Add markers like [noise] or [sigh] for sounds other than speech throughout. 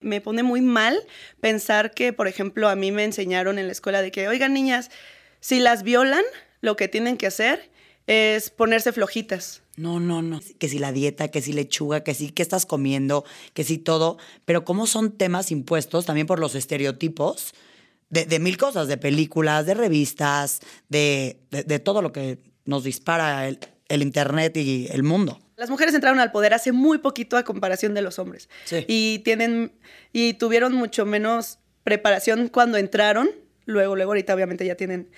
Me pone muy mal pensar que, por ejemplo, a mí me enseñaron en la escuela de que, oigan niñas, si las violan, lo que tienen que hacer es ponerse flojitas. No, no, no. Que si la dieta, que si lechuga, que si qué estás comiendo, que si todo. Pero como son temas impuestos también por los estereotipos de, mil cosas, de películas, de revistas, de, todo lo que nos dispara el Internet y el mundo. Las mujeres entraron al poder hace muy poquito a comparación de los hombres. Sí. Y tienen y tuvieron mucho menos preparación cuando entraron. Luego, luego ahorita obviamente ya tienen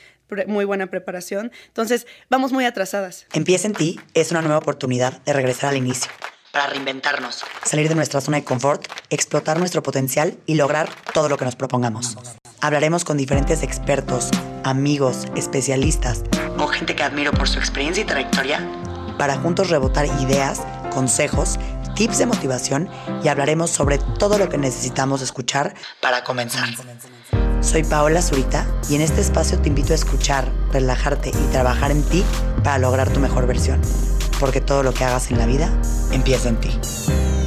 muy buena preparación. Entonces, vamos muy atrasadas. Empieza en ti es una nueva oportunidad de regresar al inicio. Para reinventarnos. Salir de nuestra zona de confort, explotar nuestro potencial y lograr todo lo que nos propongamos. Hablaremos con diferentes expertos, amigos, especialistas o gente que admiro por su experiencia y trayectoria para juntos rebotar ideas, consejos, tips de motivación y hablaremos sobre todo lo que necesitamos escuchar para comenzar. Soy Paola Zurita y en este espacio te invito a escuchar, relajarte y trabajar en ti para lograr tu mejor versión. Porque todo lo que hagas en la vida empieza en ti.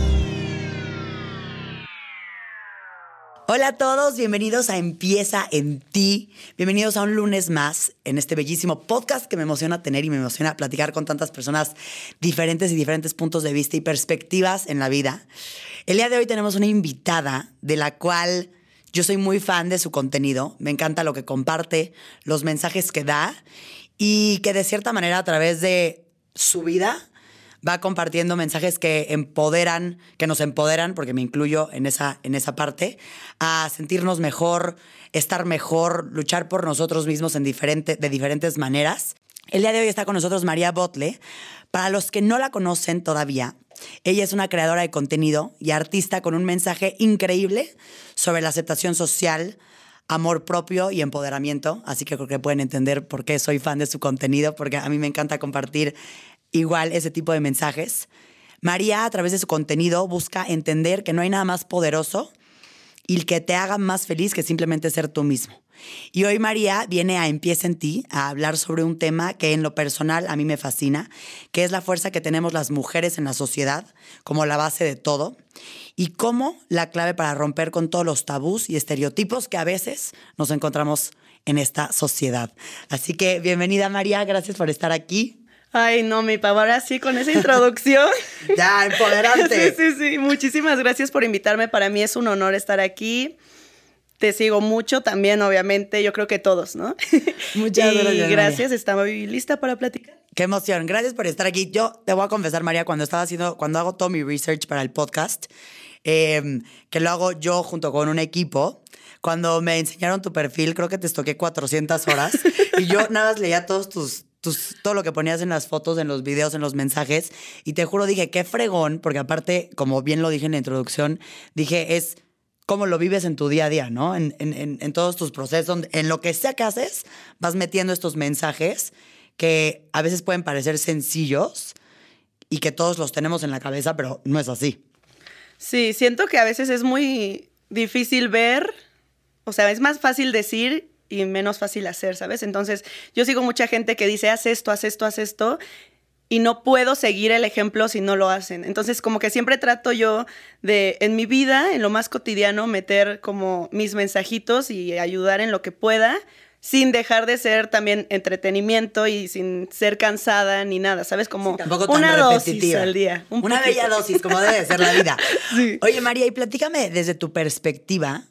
Hola a todos, bienvenidos a Empieza en ti. Bienvenidos a un lunes más en este bellísimo podcast que me emociona tener y me emociona platicar con tantas personas diferentes y diferentes puntos de vista y perspectivas en la vida. El día de hoy tenemos una invitada de la cual yo soy muy fan de su contenido, me encanta lo que comparte, los mensajes que da y que de cierta manera a través de su vida va compartiendo mensajes que empoderan, que nos empoderan, porque me incluyo en esa, en esa parte, a sentirnos mejor, estar mejor, luchar por nosotros mismos en diferente, de diferentes maneras. El día de hoy está con nosotros María Botle. Para los que no la conocen todavía, ella es una creadora de contenido y artista con un mensaje increíble sobre la aceptación social, amor propio y empoderamiento. Así que creo que pueden entender por qué soy fan de su contenido, porque a mí me encanta compartir igual ese tipo de mensajes. María, a través de su contenido, busca entender que no hay nada más poderoso y que te haga más feliz que simplemente ser tú mismo. Y hoy María viene a Empieza en ti a hablar sobre un tema que en lo personal a mí me fascina, que es la fuerza que tenemos las mujeres en la sociedad como la base de todo y cómo la clave para romper con todos los tabús y estereotipos que a veces nos encontramos en esta sociedad. Así que bienvenida María, gracias por estar aquí. Ay, no, mi pavo, ahora sí, con esa introducción. [laughs] ya, empoderante. [laughs] sí, sí, sí. Muchísimas gracias por invitarme. Para mí es un honor estar aquí. Te sigo mucho también, obviamente. Yo creo que todos, ¿no? [laughs] Muchas gracias. Gracias, estaba lista para platicar. Qué emoción. Gracias por estar aquí. Yo te voy a confesar, María, cuando estaba haciendo, cuando hago todo mi research para el podcast, em, que lo hago yo junto con un equipo. Cuando me enseñaron tu perfil, creo que te estoqué 400 horas y yo nada más leía todos tus todo lo que ponías en las fotos, en los videos, en los mensajes. Y te juro, dije, qué fregón, porque aparte, como bien lo dije en la introducción, dije, es cómo lo vives en tu día a día, ¿no? En, en todos tus procesos, en lo que sea que haces, vas metiendo estos mensajes que a veces pueden parecer sencillos y que todos los tenemos en la cabeza, pero no es así. Sí, siento que a veces es muy difícil ver, o sea, es más fácil decir y menos fácil hacer, ¿sabes? Entonces, yo sigo mucha gente que dice, haz esto, haz esto, haz esto, y no puedo seguir el ejemplo si no lo hacen. Entonces, como que siempre trato yo de, en mi vida, en lo más cotidiano, meter como mis mensajitos y ayudar en lo que pueda, sin dejar de ser también entretenimiento y sin ser cansada ni nada, ¿sabes? Como una dosis al día. una bella dosis, como debe ser la vida. [laughs] Oye, María, y platícame desde tu perspectiva,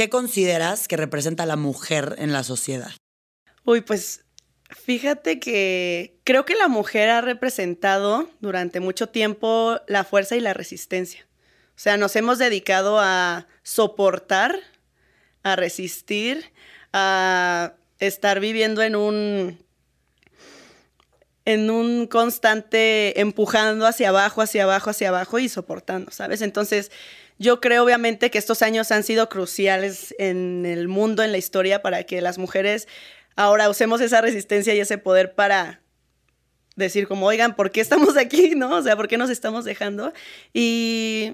¿Qué consideras que representa la mujer en la sociedad? Uy, pues fíjate que creo que la mujer ha representado durante mucho tiempo la fuerza y la resistencia. O sea, nos hemos dedicado a soportar, a resistir, a estar viviendo en un en un constante empujando hacia abajo, hacia abajo, hacia abajo y soportando, ¿sabes? Entonces, yo creo obviamente que estos años han sido cruciales en el mundo, en la historia, para que las mujeres ahora usemos esa resistencia y ese poder para decir como, oigan, ¿por qué estamos aquí? [laughs] ¿No? O sea, ¿por qué nos estamos dejando? Y,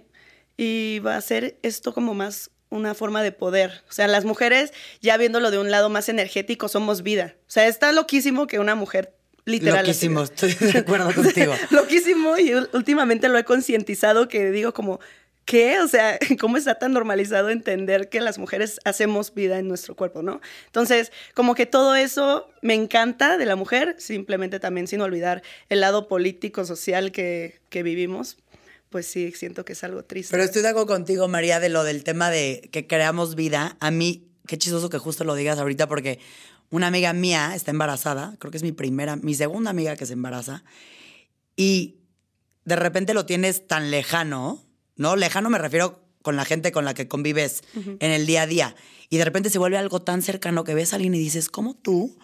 y va a ser esto como más una forma de poder. O sea, las mujeres, ya viéndolo de un lado más energético, somos vida. O sea, está loquísimo que una mujer literal. Loquísimo, [laughs] estoy de acuerdo contigo. Loquísimo y últimamente lo he concientizado que digo como, ¿qué? O sea, [laughs] ¿cómo está tan normalizado entender que las mujeres hacemos vida en nuestro cuerpo, no? Entonces, como que todo eso me encanta de la mujer, simplemente también sin olvidar el lado político, social que, que vivimos, pues sí, siento que es algo triste. Pero estoy de acuerdo contigo, María, de lo del tema de que creamos vida. A mí, qué chistoso que justo lo digas ahorita, porque una amiga mía está embarazada, creo que es mi primera, mi segunda amiga que se embaraza, y de repente lo tienes tan lejano, ¿no? Lejano me refiero con la gente con la que convives en el día a día, y de repente se vuelve algo tan cercano que ves a alguien y dices, ¿cómo tú?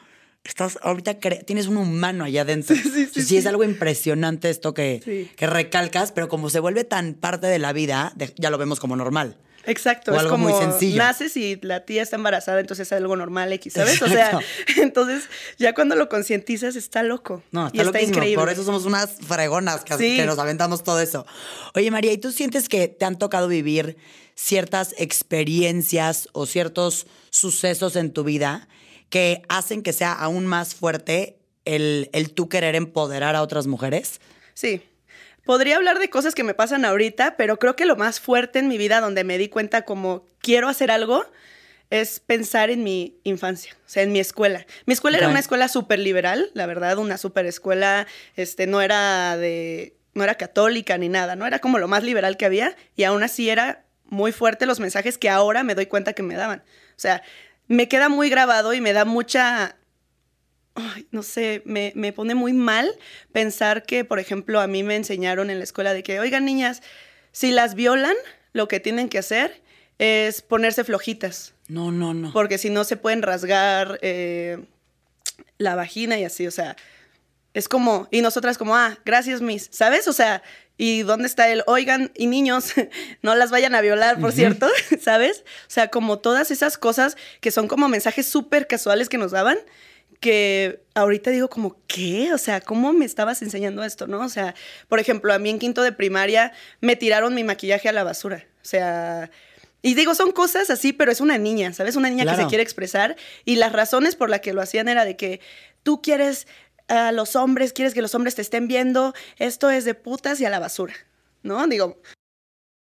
Estás ahorita tienes un humano allá adentro. [laughs] Sí, sí, sí, es algo impresionante esto que, que recalcas, pero como se vuelve tan parte de la vida, ya lo vemos como normal. Exacto, es como naces y la tía está embarazada, entonces es algo normal X, ¿sabes? O sea, [laughs] entonces ya cuando lo concientizas está loco. No, está, y está increíble. Por eso somos unas fregonas que, que nos aventamos todo eso. Oye, María, ¿y tú sientes que te han tocado vivir ciertas experiencias o ciertos sucesos en tu vida que hacen que sea aún más fuerte el, el tú querer empoderar a otras mujeres? Sí, Podría hablar de cosas que me pasan ahorita, pero creo que lo más fuerte en mi vida donde me di cuenta como quiero hacer algo es pensar en mi infancia, o sea, en mi escuela. Mi escuela era una escuela súper liberal, la verdad, una súper escuela, este, no era de, no era católica ni nada, no era como lo más liberal que había y aún así era muy fuerte los mensajes que ahora me doy cuenta que me daban. O sea, me queda muy grabado y me da mucha no sé, me, pone muy mal pensar que, por ejemplo, a mí me enseñaron en la escuela de que, oigan niñas, si las violan, lo que tienen que hacer es ponerse flojitas. No, no, no. Porque si no se pueden rasgar eh, la vagina y así, o sea, es como, y nosotras como, ah, gracias, Miss, ¿sabes? O sea, ¿y dónde está el, oigan, y niños, [laughs] no las vayan a violar, por cierto, [laughs] ¿sabes? O sea, como todas esas cosas que son como mensajes súper casuales que nos daban que ahorita digo como, ¿qué? O sea, ¿cómo me estabas enseñando esto, no? O sea, por ejemplo, a mí en quinto de primaria me tiraron mi maquillaje a la basura. O sea, y digo, son cosas así, pero es una niña, ¿sabes? Una niña que se quiere expresar y las razones por las que lo hacían era de que tú quieres a los hombres, quieres que los hombres te estén viendo, esto es de putas y a la basura, ¿no? Digo.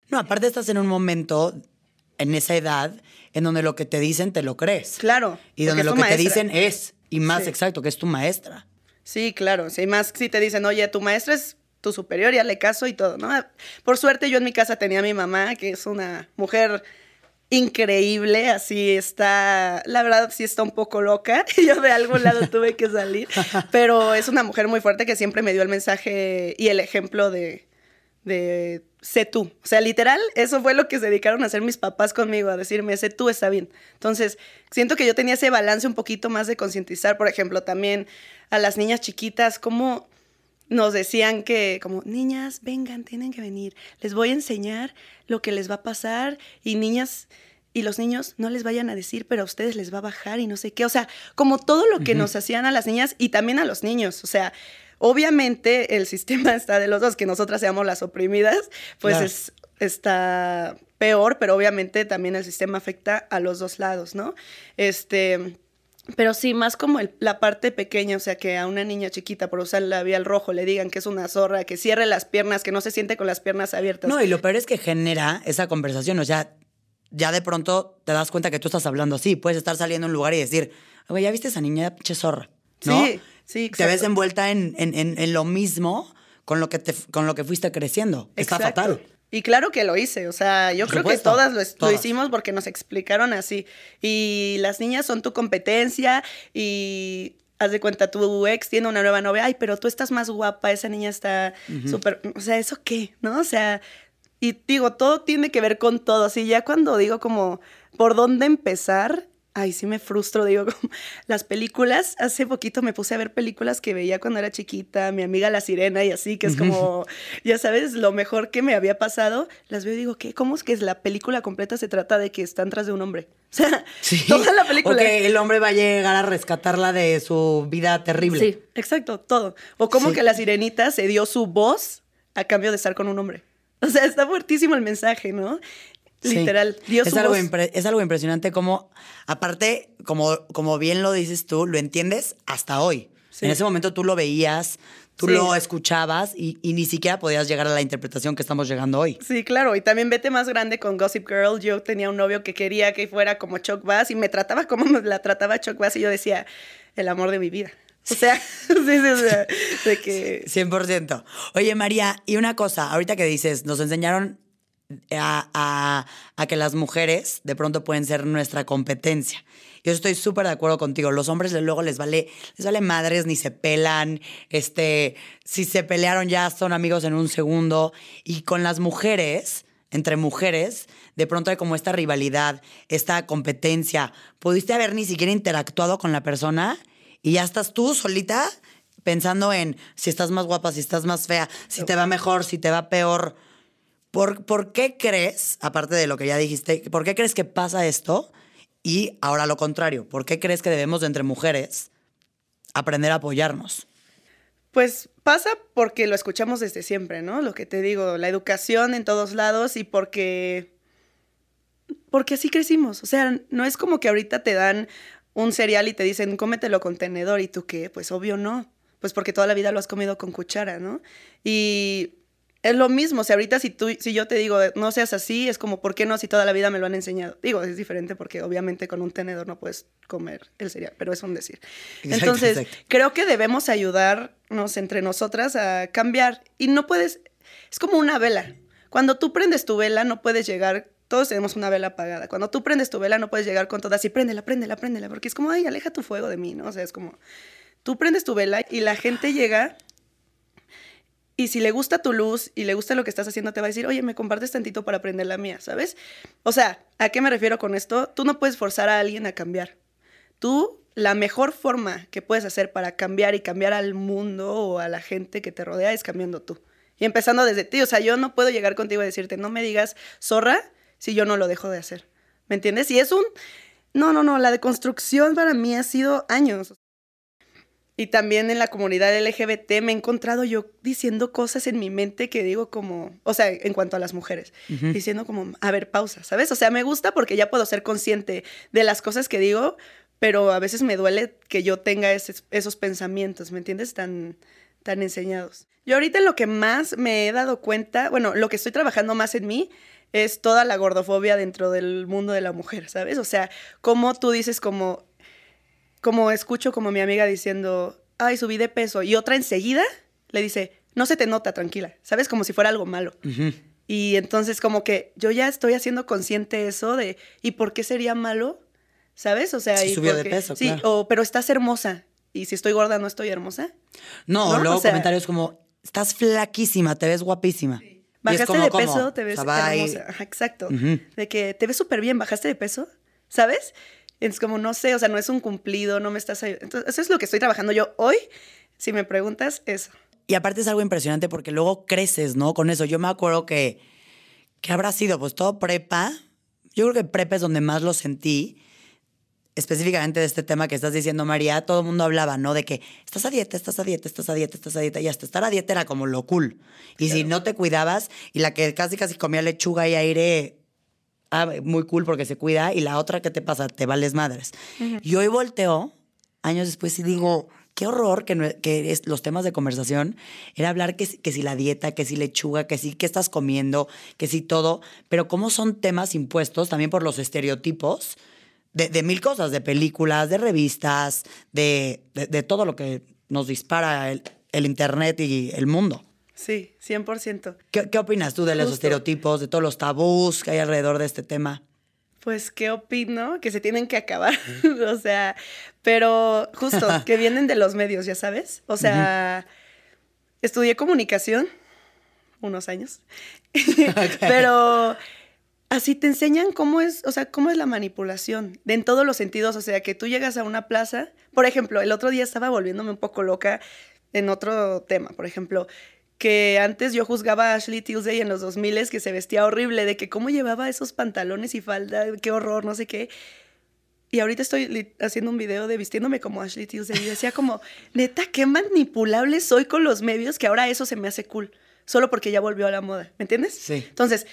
No, aparte estás en un momento, en esa edad, en donde lo que te dicen te lo crees. Claro. Y donde lo que te dicen es. Y más exacto, que es tu maestra. Sí, claro. Sí, más si te dicen, oye, tu maestra es tu superior, ya le caso y todo, ¿no? Por suerte yo en mi casa tenía a mi mamá, que es una mujer increíble, así está, la verdad sí está un poco loca, [laughs] yo de algún lado tuve que salir, [laughs] pero es una mujer muy fuerte que siempre me dio el mensaje y el ejemplo de, de sé tú. O sea, literal, eso fue lo que se dedicaron a hacer mis papás conmigo, a decirme, sé tú, está bien. Entonces, siento que yo tenía ese balance un poquito más de concientizar, por ejemplo, también a las niñas chiquitas, como nos decían que, como, niñas, vengan, tienen que venir, les voy a enseñar lo que les va a pasar y niñas y los niños no les vayan a decir, pero a ustedes les va a bajar y no sé qué. O sea, como todo lo que nos hacían a las niñas y también a los niños. O sea, Obviamente el sistema está de los dos, que nosotras seamos las oprimidas, pues es, está peor, pero obviamente también el sistema afecta a los dos lados, ¿no? Este, pero sí, más como la parte pequeña, o sea, que a una niña chiquita por usar el labial rojo le digan que es una zorra, que cierre las piernas, que no se siente con las piernas abiertas. No, y lo peor es que genera esa conversación, o sea, ya de pronto te das cuenta que tú estás hablando así, puedes estar saliendo a un lugar y decir, oye, ¿ya viste esa niña pinche zorra? ¿No? Sí. Sí, Te ves envuelta en, en, lo mismo con lo, que te, con lo que fuiste creciendo. Está fatal. Y claro que lo hice, o sea, yo creo que todas lo, hicimos porque nos explicaron así. Y las niñas son tu competencia y haz de cuenta, tu ex tiene una nueva novia, ay, pero tú estás más guapa, esa niña está súper, o sea, ¿eso qué? ¿No? O sea, y digo, todo tiene que ver con todo, así ya cuando digo como, ¿por dónde empezar? Ay, sí me frustro, digo, [laughs] las películas, hace poquito me puse a ver películas que veía cuando era chiquita, mi amiga La Sirena y así, que es como, ya sabes, lo mejor que me había pasado, las veo y digo, ¿qué? ¿Cómo es que la película completa se trata de que están tras de un hombre? [laughs] O sea, toda la película. O que el hombre va a llegar a rescatarla de su vida terrible. Sí, exacto, todo. O como que la sirenita se dio su voz a cambio de estar con un hombre. O sea, está fuertísimo el mensaje, ¿no? Literal. Dios es, algo es algo impresionante como, aparte, como, como bien lo dices tú, lo entiendes hasta hoy. En ese momento tú lo veías Tú Sí. lo escuchabas y, y ni siquiera podías llegar a la interpretación que estamos llegando hoy. Sí, claro. Y también vete más grande con Gossip Girl. Yo tenía un novio que quería que fuera como Chuck Bass y me trataba como me [laughs] la trataba Chuck Bass y yo decía, el amor de mi vida. O sea, [laughs] sí, sí, o sea, de que... [laughs] 100%. Oye, María, y una cosa, ahorita que dices, nos enseñaron a, a- a que las mujeres de pronto pueden ser nuestra competencia. Yo estoy súper de acuerdo contigo. Los hombres luego les vale, les vale madres, ni se pelan. Este, si se pelearon ya son amigos en un segundo. Y con las mujeres, entre mujeres, de pronto hay como esta rivalidad, esta competencia. Pudiste haber ni siquiera interactuado con la persona y ya estás tú solita pensando en si estás más guapa, si estás más fea, si te va mejor, si te va peor. ¿Por, por qué crees, aparte de lo que ya dijiste, por qué crees que pasa esto? Y ahora lo contrario, ¿por qué crees que debemos de entre mujeres aprender a apoyarnos? Pues pasa porque lo escuchamos desde siempre, ¿no? Lo que te digo, la educación en todos lados y porque porque así crecimos. O sea, no es como que ahorita te dan un cereal y te dicen, cómetelo con tenedor. ¿Y tú qué? Pues obvio no. Pues porque toda la vida lo has comido con cuchara, ¿no? Y es lo mismo. O sea, ahorita si, tú, si yo te digo, no seas así, es como, ¿por qué no si toda la vida me lo han enseñado? Digo, es diferente porque obviamente con un tenedor no puedes comer el cereal, pero es un decir. Exacto, Entonces, exacto. creo que debemos ayudarnos entre nosotras a cambiar. Y no puedes, es como una vela. Cuando tú prendes tu vela, no puedes llegar, todos tenemos una vela apagada. Cuando tú prendes tu vela, no puedes llegar con todas y préndela, préndela, préndela, porque es como, ay, aleja tu fuego de mí, ¿no? O sea, es como, tú prendes tu vela y la gente llega y si le gusta tu luz y le gusta lo que estás haciendo, te va a decir, oye, me compartes tantito para prender la mía, ¿sabes? O sea, ¿a qué me refiero con esto? Tú no puedes forzar a alguien a cambiar. Tú, la mejor forma que puedes hacer para cambiar y cambiar al mundo o a la gente que te rodea es cambiando tú. Y empezando desde ti. O sea, yo no puedo llegar contigo y decirte, no me digas zorra si yo no lo dejo de hacer. ¿Me entiendes? Y es un... No, no, no, la deconstrucción para mí ha sido años. Y también en la comunidad LGBT me he encontrado yo diciendo cosas en mi mente que digo como, o sea, en cuanto a las mujeres, diciendo como, a ver, pausa, ¿sabes? O sea, me gusta porque ya puedo ser consciente de las cosas que digo, pero a veces me duele que yo tenga ese- esos pensamientos, ¿me entiendes? Tan, tan enseñados. Yo ahorita lo que más me he dado cuenta, bueno, lo que estoy trabajando más en mí es toda la gordofobia dentro del mundo de la mujer, ¿sabes? O sea, como tú dices como, como escucho como mi amiga diciendo, ay, subí de peso, y otra enseguida le dice, no se te nota, tranquila, ¿sabes? Como si fuera algo malo. Y entonces como que yo ya estoy haciendo consciente eso de, ¿y por qué sería malo? ¿Sabes? O sea, Si y subió de peso, Sí, claro. o, pero estás hermosa. Y si estoy gorda, no estoy hermosa. No, ¿No? luego O sea- comentarios como, estás flaquísima, te ves guapísima. Es Bajaste como, de ¿cómo? peso, te ves hermosa. Ajá, exacto. De que te ves súper bien, bajaste de peso, ¿sabes? Es como, no sé, o sea, no es un cumplido, no me estás ayudando. Entonces, eso es lo que estoy trabajando yo hoy. Si me preguntas, eso. Y aparte es algo impresionante porque luego creces, ¿no? Con eso. Yo me acuerdo que, ¿qué habrá sido? Pues todo prepa. Yo creo que prepa es donde más lo sentí. Específicamente de este tema que estás diciendo, María, todo el mundo hablaba, ¿no? De que estás a dieta, estás a dieta, estás a dieta, estás a dieta. Y hasta estar a dieta era como lo cool. Y si no te cuidabas, y la que casi casi comía lechuga y aire, ah, muy cool porque se cuida. Y la otra, ¿qué te pasa? Te vales madres. Y hoy volteo, años después, y digo, qué horror que, no- que es- los temas de conversación era hablar que, que si la dieta, que si lechuga, que si qué estás comiendo, que si todo, pero cómo son temas impuestos también por los estereotipos de, de mil cosas, de películas, de revistas, de, de- de todo lo que nos dispara el, el Internet y el mundo. Sí, 100%. ¿Qué, qué opinas tú de los estereotipos, de todos los tabús que hay alrededor de este tema? Pues, ¿qué opino? Que se tienen que acabar. [laughs] o sea, pero justo, [laughs] que vienen de los medios, ya sabes. O sea, estudié comunicación unos años. [laughs] pero así te enseñan cómo es, o sea, cómo es la manipulación de en todos los sentidos. O sea, que tú llegas a una plaza. Por ejemplo, el otro día estaba volviéndome un poco loca en otro tema. Por ejemplo, que antes yo juzgaba a Ashley Tisdale en los 2000 que se vestía horrible, de que cómo llevaba esos pantalones y falda, qué horror, no sé qué. Y ahorita estoy haciendo un video de vistiéndome como Ashley Tisdale y decía como, neta, qué manipulable soy con los medios que ahora eso se me hace cool, solo porque ya volvió a la moda, ¿me entiendes? Sí. Entonces,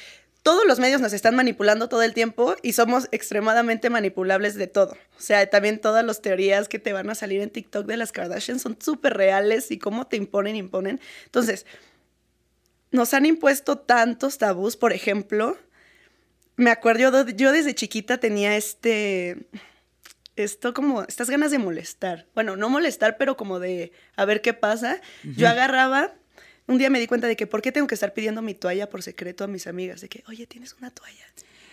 todos los medios nos están manipulando todo el tiempo y somos extremadamente manipulables de todo. O sea, también todas las teorías que te van a salir en TikTok de las Kardashian son súper reales y cómo te imponen, imponen. Entonces, nos han impuesto tantos tabús, por ejemplo, me acuerdo, yo desde chiquita tenía este, esto como, estas ganas de molestar. Bueno, no molestar, pero como de a ver qué pasa. Yo agarraba un día me di cuenta de que, ¿por qué tengo que estar pidiendo mi toalla por secreto a mis amigas? De que, oye, ¿tienes una toalla?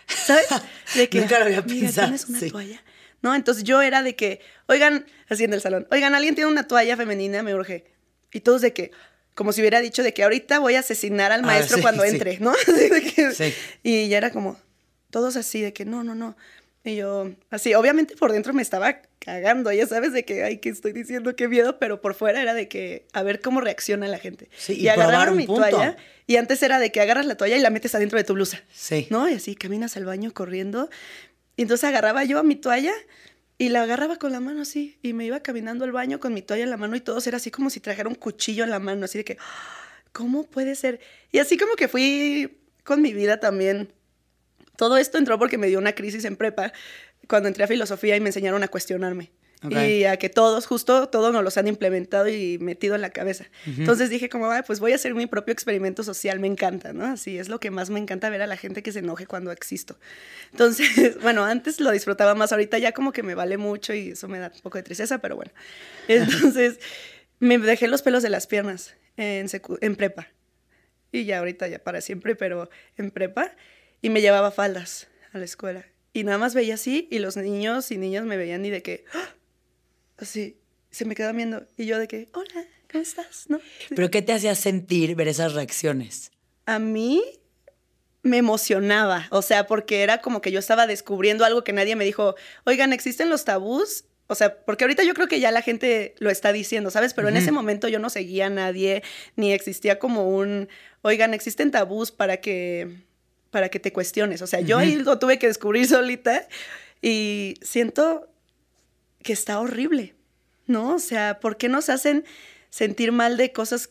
¿Sabes? De que, Nunca lo había pensado. ¿tienes una toalla? ¿No? Entonces yo era de que, oigan, así en el salón, oigan, ¿alguien tiene una toalla femenina? Me urge. Y todos de que, como si hubiera dicho de que ahorita voy a asesinar al ah, maestro cuando entre, ¿no? [laughs] sí. Y ya era como, todos así de que, no, no, no. Y yo, así, obviamente por dentro me estaba cagando, ya sabes, de que, ay, que estoy diciendo, qué miedo, pero por fuera era de que, a ver cómo reacciona la gente. Sí, y, y agarraron mi toalla, y antes era de que agarras la toalla y la metes adentro de tu blusa. Sí. ¿No? Y así, caminas al baño corriendo. Y entonces agarraba yo a mi toalla y la agarraba con la mano así, y me iba caminando al baño con mi toalla en la mano y todos era así como si trajera un cuchillo en la mano, así de que, ¿cómo puede ser? Y así como que fui con mi vida también todo esto entró porque me dio una crisis en prepa cuando entré a filosofía y me enseñaron a cuestionarme. Y a que todos, justo todos nos los han implementado y metido en la cabeza. Entonces dije como, pues voy a hacer mi propio experimento social, me encanta, ¿no? Así es lo que más me encanta ver a la gente que se enoje cuando existo. Entonces, [laughs] bueno, antes lo disfrutaba más, ahorita ya como que me vale mucho y eso me da un poco de tristeza, pero bueno. [laughs] Entonces, me dejé los pelos de las piernas en, en prepa. Y ya ahorita ya para siempre, pero en prepa y me llevaba faldas a la escuela. Y nada más veía así y los niños y niñas me veían y de que, ¡ah! así, se me quedaban viendo. Y yo de que, hola, ¿cómo estás? ¿No? ¿Pero qué te hacía sentir ver esas reacciones? A mí me emocionaba, o sea, porque era como que yo estaba descubriendo algo que nadie me dijo, oigan, ¿existen los tabús? O sea, porque ahorita yo creo que ya la gente lo está diciendo, ¿sabes? Pero en ese momento yo no seguía a nadie, ni existía como un, oigan, existen tabús para que para que te cuestiones. O sea, yo ahí lo tuve que descubrir solita y siento que está horrible, ¿no? O sea, ¿por qué nos hacen sentir mal de cosas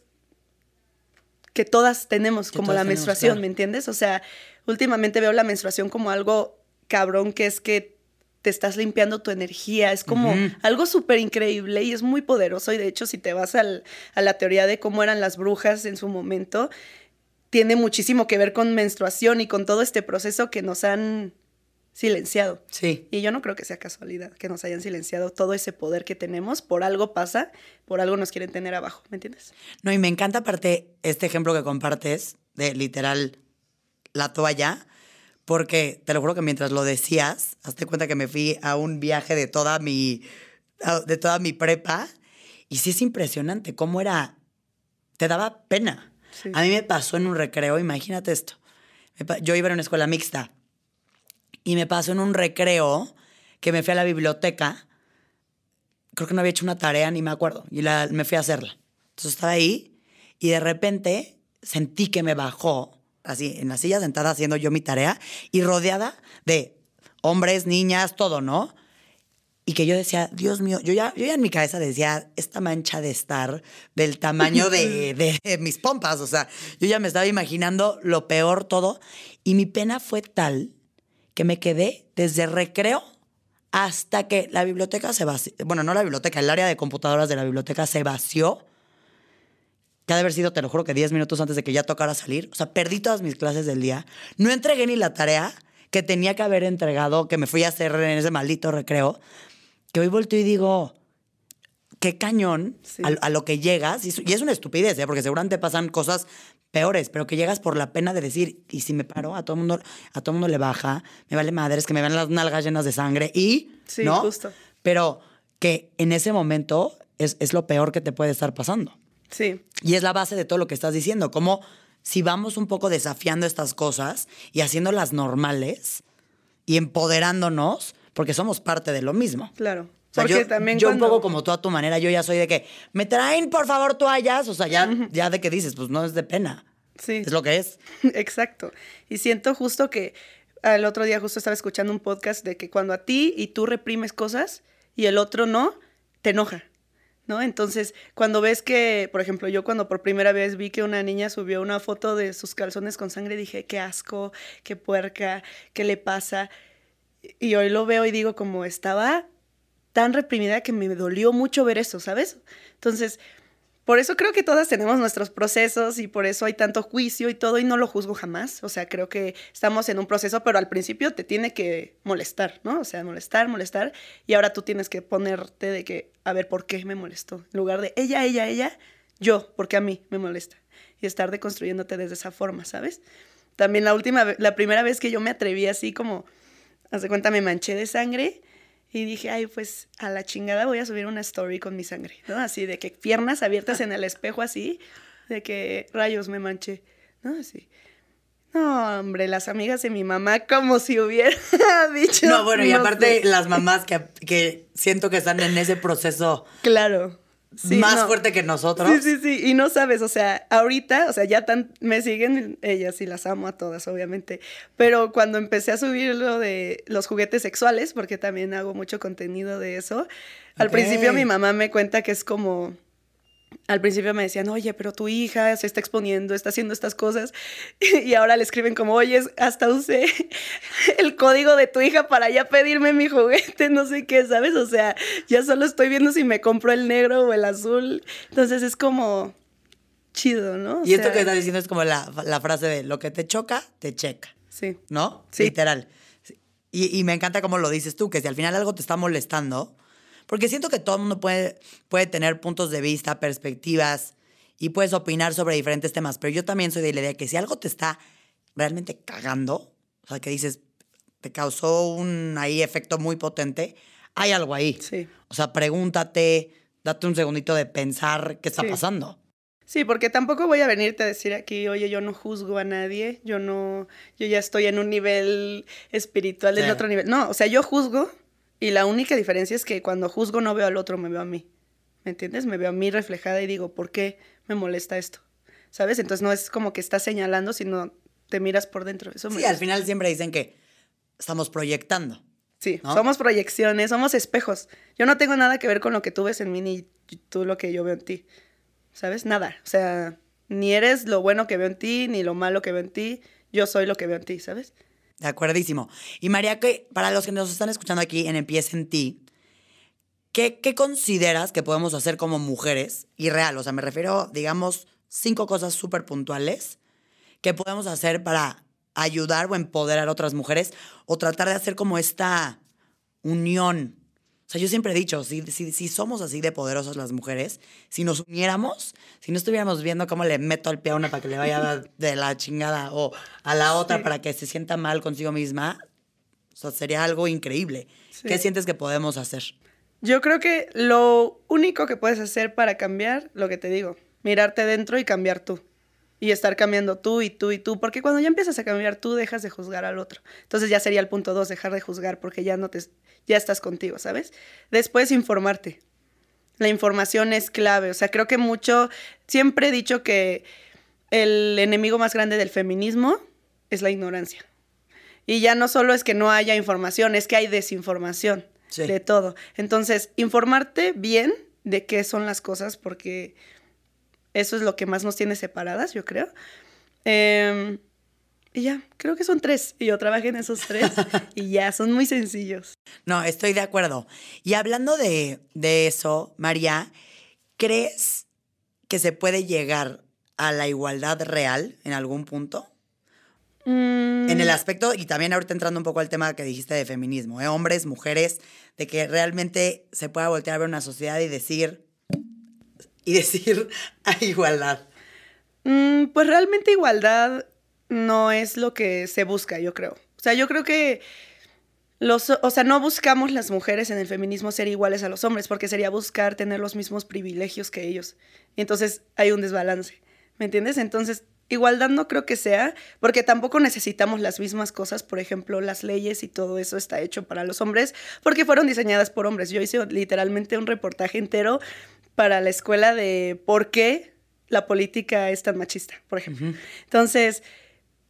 que todas tenemos, como la menstruación, ¿me entiendes? O sea, últimamente veo la menstruación como algo cabrón que es que te estás limpiando tu energía, es como algo súper increíble y es muy poderoso y de hecho si te vas a la teoría de cómo eran las brujas en su momento, tiene muchísimo que ver con menstruación y con todo este proceso que nos han silenciado. Sí. Y yo no creo que sea casualidad que nos hayan silenciado todo ese poder que tenemos. Por algo pasa, por algo nos quieren tener abajo, ¿me entiendes? No, y me encanta aparte este ejemplo que compartes de literal la toalla, porque te lo juro que mientras lo decías, hazte cuenta que me fui a un viaje de toda mi, de toda mi prepa, y sí es impresionante cómo era, te daba pena. A mí me pasó en un recreo, imagínate esto. Yo iba a una escuela mixta y me pasó en un recreo que me fui a la biblioteca. Creo que no había hecho una tarea, ni me acuerdo. Y la, me fui a hacerla. Entonces estaba ahí y de repente sentí que me bajó, así, en la silla sentada haciendo yo mi tarea y rodeada de hombres, niñas, todo, ¿no? Y que yo decía, Dios mío, yo ya, yo ya en mi cabeza decía, esta mancha de estar del tamaño [laughs] de, de, mis pompas, o sea, yo ya me estaba imaginando lo peor todo, y mi pena fue tal que me quedé desde recreo hasta que la biblioteca se vació, bueno, no la biblioteca, el área de computadoras de la biblioteca se vació, que ha de haber sido, te lo juro, que 10 minutos antes de que ya tocara salir, o sea, perdí todas mis clases del día, no entregué ni la tarea que tenía que haber entregado, que me fui a hacer en ese maldito recreo, que hoy volteo y digo, qué cañón a, lo que llegas, y, es una estupidez, ¿eh? porque seguramente pasan cosas peores, pero que llegas por la pena de decir, y si me paro, a todo mundo, a todo mundo le baja, me vale madres, que me vean las nalgas llenas de sangre, y, sí, ¿no? Justo. Pero que en ese momento es, es lo peor que te puede estar pasando. Sí. Y es la base de todo lo que estás diciendo, como si vamos un poco desafiando estas cosas y haciéndolas normales y empoderándonos, porque somos parte de lo mismo. Claro. porque yo, también yo un poco como tú a tu manera, yo ya soy de que, me traen por favor toallas, o sea, ya, ya de que dices, pues no es de pena. Sí. Es lo que es. [laughs] Exacto. Y siento justo que el otro día justo estaba escuchando un podcast de que cuando a ti y tú reprimes cosas y el otro no, te enoja. ¿no? Entonces, cuando ves que, por ejemplo, yo cuando por primera vez vi que una niña subió una foto de sus calzones con sangre, dije, qué asco, qué puerca, qué le pasa. Y hoy lo veo y digo, como estaba tan reprimida que me dolió mucho ver eso, ¿sabes? Entonces, por eso creo que todas tenemos nuestros procesos y por eso hay tanto juicio y todo y no lo juzgo jamás. O sea, creo que estamos en un proceso, pero al principio te tiene que molestar, ¿no? O sea, molestar, molestar. Y ahora tú tienes que ponerte de que, a ver, ¿por qué me molestó? En lugar de ella, ella, ella, yo, porque a mí me molesta. Y estar deconstruyéndote desde esa forma, ¿sabes? También la última, la primera vez que yo me atreví así como, haz de cuenta, me manché de sangre y dije, ay, pues a la chingada voy a subir una story con mi sangre, ¿no? Así de que piernas abiertas en el espejo así, de que rayos me manché, ¿no? Así. No, hombre, las amigas de mi mamá como si hubiera [laughs] dicho. No, bueno, y aparte las mamás que, que siento que están en ese proceso. Claro más fuerte que nosotros. Sí, sí, sí. Y no sabes, o sea, ahorita, o sea, ya tan, me siguen ellas y las amo a todas, obviamente. Pero cuando empecé a subir lo de los juguetes sexuales, porque también hago mucho contenido de eso, al principio mi mamá me cuenta que es como al principio me decían, oye, pero tu hija se está exponiendo, está haciendo estas cosas. [laughs] Y ahora le escriben como, oye, hasta usé [laughs] el código de tu hija para ya pedirme mi juguete, no sé qué, ¿sabes? O sea, ya solo estoy viendo si me compro el negro o el azul. Entonces es como chido, ¿no? y esto que estás diciendo es como la, la, frase de lo que te choca, te checa. Sí. ¿No? Sí. Literal. Y, y me encanta cómo lo dices tú, que si al final algo te está molestando, porque siento que todo el mundo puede, puede tener puntos de vista, perspectivas y puedes opinar sobre diferentes temas. Pero yo también soy de la idea que si algo te está realmente cagando, o sea, que dices, te causó un ahí efecto muy potente, hay algo ahí. Sí. O sea, pregúntate, date un segundito de pensar qué está pasando. Sí, porque tampoco voy a venirte a decir aquí, oye, yo no juzgo a nadie, yo no, yo ya estoy en un nivel espiritual, en otro nivel. No, o sea, yo juzgo, y la única diferencia es que cuando juzgo no veo al otro, me veo a mí. ¿Me entiendes? Me veo a mí reflejada y digo, ¿por qué me molesta esto? ¿Sabes? Entonces no es como que estás señalando, sino te miras por dentro. Eso sí, al final siempre dicen que estamos proyectando. Sí, somos proyecciones, somos espejos. Yo no tengo nada que ver con lo que tú ves en mí ni tú lo que yo veo en ti. ¿Sabes? Nada. O sea, ni eres lo bueno que veo en ti, ni lo malo que veo en ti. Yo soy lo que veo en ti, ¿sabes? De acuerdísimo. Y María, para los que nos están escuchando aquí en Empieza en ti, ¿qué, ¿qué consideras que podemos hacer como mujeres? Y real, o sea, me refiero, digamos, cinco cosas súper puntuales que podemos hacer para ayudar o empoderar a otras mujeres o tratar de hacer como esta unión o sea, yo siempre he dicho, si, si, somos así de poderosas las mujeres, si nos uniéramos, si no estuviéramos viendo cómo le meto al pie a una para que le vaya de la chingada o a la otra para que se sienta mal consigo misma, o sea, sería algo increíble. ¿Qué sientes que podemos hacer? Yo creo que lo único que puedes hacer para cambiar, lo que te digo, mirarte dentro y cambiar tú y estar cambiando tú y tú y tú, porque cuando ya empiezas a cambiar tú dejas de juzgar al otro. Entonces ya sería el punto dos, dejar de juzgar porque ya no te ya estás contigo, ¿sabes? Después informarte. La información es clave, o sea, creo que mucho siempre he dicho que el enemigo más grande del feminismo es la ignorancia. Y ya no solo es que no haya información, es que hay desinformación de todo. Entonces, informarte bien de qué son las cosas porque eso es lo que más nos tiene separadas, yo creo. Em, y ya, creo que son tres. Y yo trabajé en esos tres [laughs] y ya, son muy sencillos. No, estoy de acuerdo. Y hablando de, eso, María, ¿crees que se puede llegar a la igualdad real en algún punto? Mm. En el aspecto, y también ahorita entrando un poco al tema que dijiste de feminismo, ¿eh? hombres, mujeres, de que realmente se pueda voltear a ver una sociedad y decir, y decir [laughs] a igualdad? Mm, pues realmente igualdad no es lo que se busca, yo creo. O sea, yo creo que los, o sea, no buscamos las mujeres en el feminismo ser iguales a los hombres, porque sería buscar tener los mismos privilegios que ellos. Y entonces hay un desbalance, ¿me entiendes? Entonces, igualdad no creo que sea, porque tampoco necesitamos las mismas cosas, por ejemplo, las leyes y todo eso está hecho para los hombres, porque fueron diseñadas por hombres. Yo hice literalmente un reportaje entero para la escuela de por qué la política es tan machista, por ejemplo. Entonces,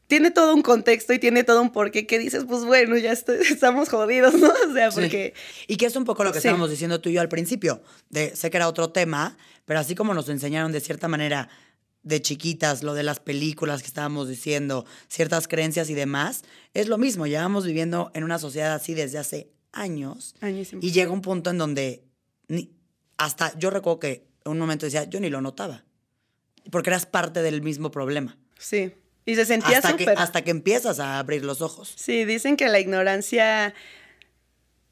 tiene todo un contexto y tiene todo un porqué que dices, pues bueno, ya [laughs] estamos jodidos, ¿no? O sea, porque... Y que es un poco lo que estábamos diciendo tú y yo al principio, de, sé que era otro tema, pero así como nos enseñaron de cierta manera de chiquitas, lo de las películas que estábamos diciendo, ciertas creencias y demás, es lo mismo, llevamos viviendo en una sociedad así desde hace años. Y llega un punto en donde ni, hasta yo recuerdo que en un momento decía, yo ni lo notaba, porque eras parte del mismo problema. Sí. Y se sentía hasta que, hasta que empiezas a abrir los ojos. Sí, dicen que la ignorancia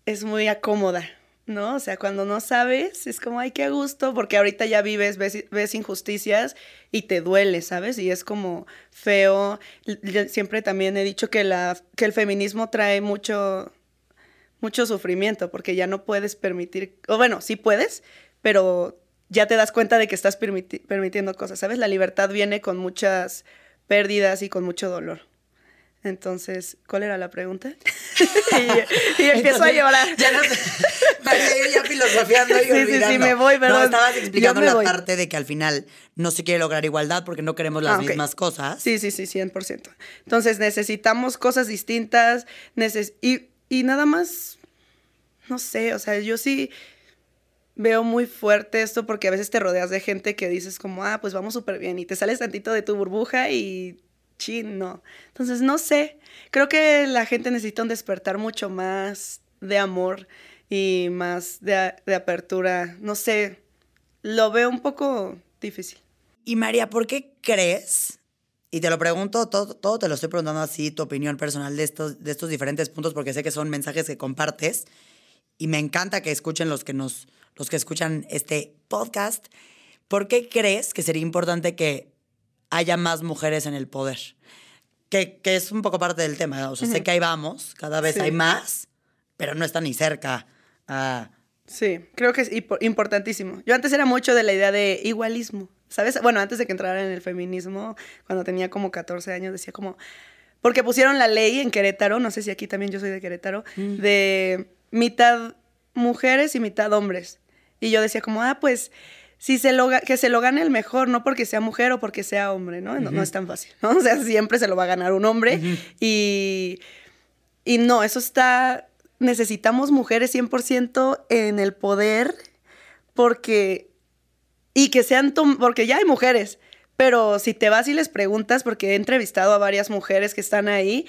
es muy acómoda, ¿no? O sea, cuando no sabes, es como, ay, qué gusto, porque ahorita ya vives, ves, injusticias y te duele, ¿sabes? Y es como feo. Yo siempre también he dicho que, la, que el feminismo trae mucho, mucho sufrimiento, porque ya no puedes permitir, o bueno, sí puedes, pero ya te das cuenta de que estás permitiendo cosas, ¿sabes? La libertad viene con muchas pérdidas y con mucho dolor. Entonces, ¿cuál era la pregunta? [laughs] y, empiezo a llorar. Ya no [laughs] ya filosofiando y sí, Sí, sí, me voy, perdón. No, estabas explicando la parte de que al final no se quiere lograr igualdad porque no queremos las ah, mismas cosas. Sí, sí, sí, 100%. Entonces, necesitamos cosas distintas y, y nada más, no sé, o sea, yo sí veo muy fuerte esto porque a veces te rodeas de gente que dices como, ah, pues vamos súper bien y te sales tantito de tu burbuja y chin, no. Entonces, no sé, creo que la gente necesita un despertar mucho más de amor y más de, de apertura, no sé, lo veo un poco difícil. Y María, ¿por qué crees? Y te lo pregunto, todo, todo te lo estoy preguntando así, tu opinión personal de estos, de estos diferentes puntos, porque sé que son mensajes que compartes y me encanta que escuchen los que nos, los que escuchan este podcast, ¿por qué crees que sería importante que haya más mujeres en el poder? Que, que es un poco parte del tema. O sea, sé que ahí vamos, cada vez hay más, pero no está ni cerca a... Sí, creo que es importantísimo. Yo antes era mucho de la idea de igualismo, ¿sabes? Bueno, antes de que entrara en el feminismo, cuando tenía como 14 años, decía como... Porque pusieron la ley en Querétaro, no sé si aquí también yo soy de Querétaro, mm. de mitad mujeres y mitad hombres. Y yo decía como, ah, pues si se lo, que se lo gane el mejor, no porque sea mujer o porque sea hombre, ¿no? No, es tan fácil, ¿no? O sea, siempre se lo va a ganar un hombre. y, y no, eso está, necesitamos mujeres 100% en el poder porque, y que sean, porque ya hay mujeres, pero si te vas y les preguntas, porque he entrevistado a varias mujeres que están ahí,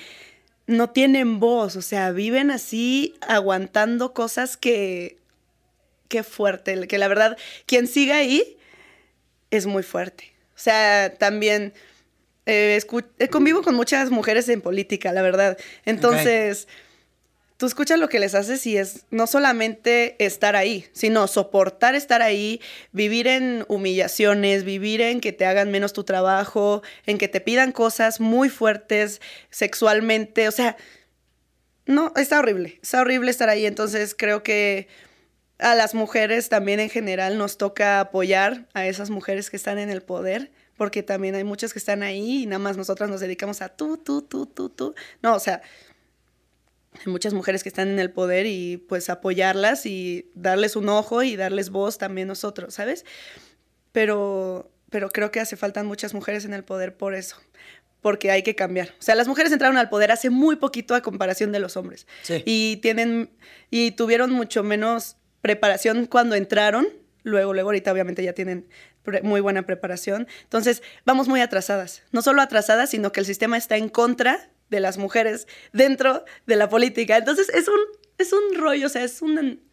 no tienen voz, o sea, viven así aguantando cosas que qué fuerte, que la verdad, quien siga ahí es muy fuerte. O sea, también eh, eh, convivo con muchas mujeres en política, la verdad. Entonces, tú escuchas lo que les haces y es no solamente estar ahí, sino soportar estar ahí, vivir en humillaciones, vivir en que te hagan menos tu trabajo, en que te pidan cosas muy fuertes sexualmente. O sea, no, está horrible, está horrible estar ahí. Entonces, creo que a las mujeres también en general nos toca apoyar a esas mujeres que están en el poder, porque también hay muchas que están ahí y nada más nosotras nos dedicamos a tú, tú, tú, tú, tú. No, o sea, [laughs] muchas mujeres que están en el poder y pues apoyarlas y darles un ojo y darles voz también nosotros, ¿sabes? Pero, pero creo que hace falta muchas mujeres en el poder por eso, porque hay que cambiar. O sea, las mujeres entraron al poder hace muy poquito a comparación de los hombres. Y tienen, y tuvieron mucho menos preparación cuando entraron, luego, luego ahorita obviamente ya tienen muy buena preparación. Entonces, vamos muy atrasadas. No solo atrasadas, sino que el sistema está en contra de las mujeres dentro de la política. Entonces, es un, es un rollo, o sea, es un...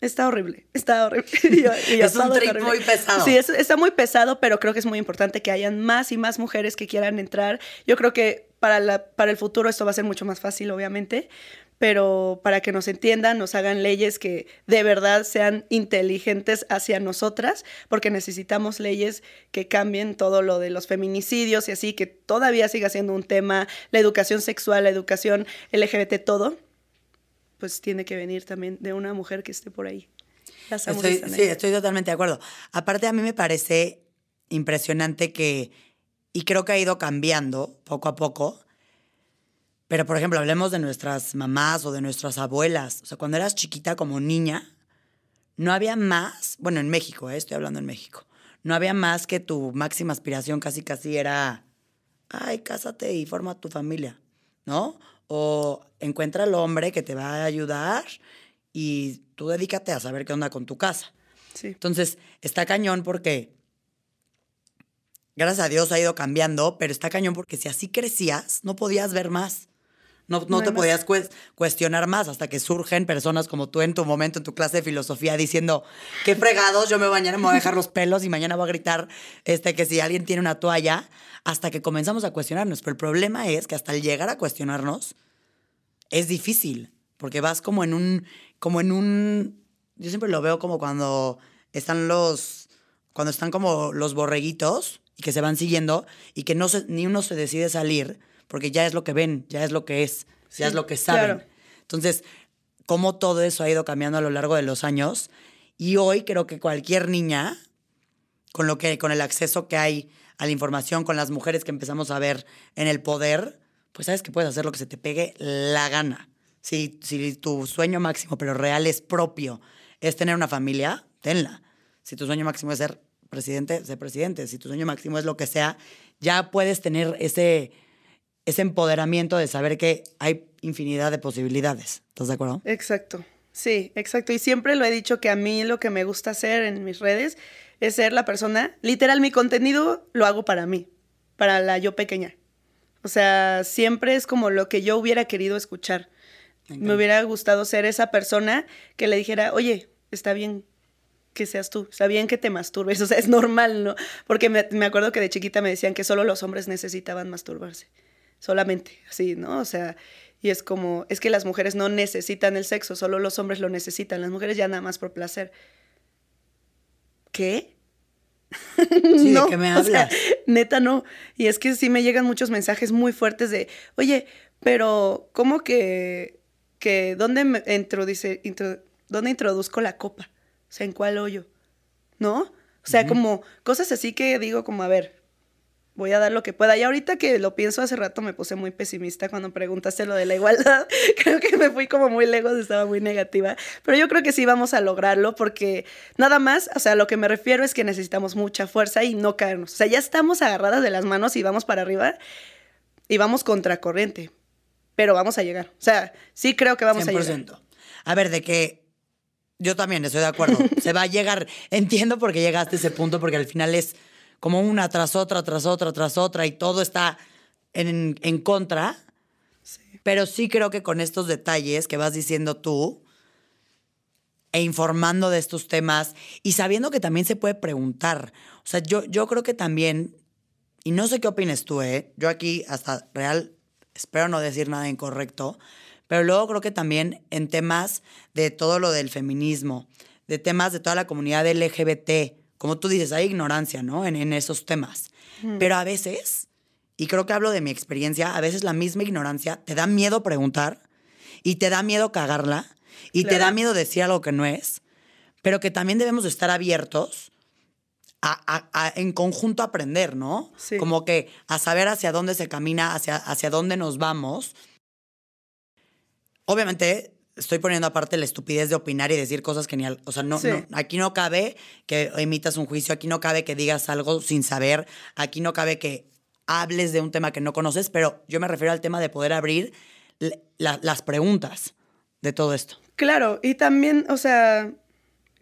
Está horrible, está horrible. [laughs] es un trip muy pesado. Sí, está muy pesado, pero creo que es muy importante que hayan más y más mujeres que quieran entrar. Yo creo que para, la, para el futuro esto va a ser mucho más fácil, obviamente, pero para que nos entiendan, nos hagan leyes que de verdad sean inteligentes hacia nosotras, porque necesitamos leyes que cambien todo lo de los feminicidios y así, que todavía siga siendo un tema, la educación sexual, la educación LGBT, todo, pues tiene que venir también de una mujer que esté por ahí. Estoy, sí, estoy totalmente de acuerdo. Aparte, a mí me parece impresionante que, y creo que ha ido cambiando poco a poco, pero, por ejemplo, hablemos de nuestras mamás o de nuestras abuelas. O sea, cuando eras chiquita como niña, no había más, bueno, en México, eh, estoy hablando en México, no había más que tu máxima aspiración casi casi era ay, cásate y forma tu familia, ¿no? O encuentra al hombre que te va a ayudar y tú dedícate a saber qué onda con tu casa. Sí. Entonces, está cañón porque, gracias a Dios ha ido cambiando, pero está cañón porque si así crecías, no podías ver más. No, no, te podías cues- cuestionar más hasta que surgen personas como tú en tu momento, en tu clase de filosofía, diciendo, qué fregados, yo me mañana me voy a dejar los pelos y mañana voy a gritar este, que si alguien tiene una toalla, hasta que comenzamos a cuestionarnos. Pero el problema es que hasta el llegar a cuestionarnos es difícil, porque vas como en un, como en un, yo siempre lo veo como cuando están los, cuando están como los borreguitos y que se van siguiendo y que no se, ni uno se decide salir porque ya es lo que ven, ya es lo que es, ya es lo que saben. claro. Entonces, cómo todo eso ha ido cambiando a lo largo de los años y hoy creo que cualquier niña con lo que con el acceso que hay a la información con las mujeres que empezamos a ver en el poder, pues sabes que puedes hacer lo que se te pegue la gana. Si, si tu sueño máximo, pero real es propio, es tener una familia, tenla. Si tu sueño máximo es ser presidente, sé presidente. Si tu sueño máximo es lo que sea, ya puedes tener ese, ese empoderamiento de saber que hay infinidad de posibilidades. ¿Estás de acuerdo? Exacto. Sí, exacto. Y siempre lo he dicho que a mí lo que me gusta hacer en mis redes es ser la persona, literal, mi contenido lo hago para mí, para la yo pequeña. O sea, siempre es como lo que yo hubiera querido escuchar. Me hubiera gustado ser esa persona que le dijera, oye, está bien que seas tú, está bien que te masturbes, o sea, es normal, ¿no? Porque me, me acuerdo que de chiquita me decían que solo los hombres necesitaban masturbarse, solamente, así, ¿no? O sea, y es como, es que las mujeres no necesitan el sexo, solo los hombres lo necesitan, las mujeres ya nada más por placer. ¿Qué? Sí, ¿de [laughs] qué me o sea, hablas? neta no. Y es que sí me llegan muchos mensajes muy fuertes de, oye, pero ¿cómo que, que dónde me introduce, intro- dónde introduzco la copa? O sea, ¿en cuál hoyo? ¿No? O sea, como cosas así que digo como, a ver, voy a dar lo que pueda. Y ahorita que lo pienso hace rato me puse muy pesimista cuando preguntaste lo de la igualdad. [laughs] creo que me fui como muy lejos, estaba muy negativa. Pero yo creo que sí vamos a lograrlo porque nada más, o sea, lo que me refiero es que necesitamos mucha fuerza y no caernos. O sea, ya estamos agarradas de las manos y vamos para arriba y vamos contracorriente. Pero vamos a llegar. O sea, sí creo que vamos a llegar. 100%. A ver, de que yo también estoy de acuerdo. [laughs] Se va a llegar. Entiendo por qué llegaste a ese punto, porque al final es como una tras otra, tras otra, tras otra, y todo está en, en contra. Pero sí creo que con estos detalles que vas diciendo tú e informando de estos temas y sabiendo que también se puede preguntar. O sea, yo, yo creo que también, y no sé qué opines tú, ¿eh? Yo aquí hasta real espero no decir nada incorrecto, pero luego creo que también en temas de todo lo del feminismo, de temas de toda la comunidad LGBT, como tú dices, hay ignorancia, ¿no? En, en esos temas. Pero a veces, y creo que hablo de mi experiencia, a veces la misma ignorancia te da miedo preguntar y te da miedo cagarla y te da miedo decir algo que no es, pero que también debemos de estar abiertos a, a- a- en conjunto aprender, ¿no? Sí. Como que a saber hacia dónde se camina, hacia, hacia dónde nos vamos. Obviamente, estoy poniendo aparte la estupidez de opinar y decir cosas que ni... al- O sea, no, Sí. no- aquí no cabe que emitas un juicio, aquí no cabe que digas algo sin saber, aquí no cabe que hables de un tema que no conoces, pero yo me refiero al tema de poder abrir la- las preguntas de todo esto. Claro, y también, o sea,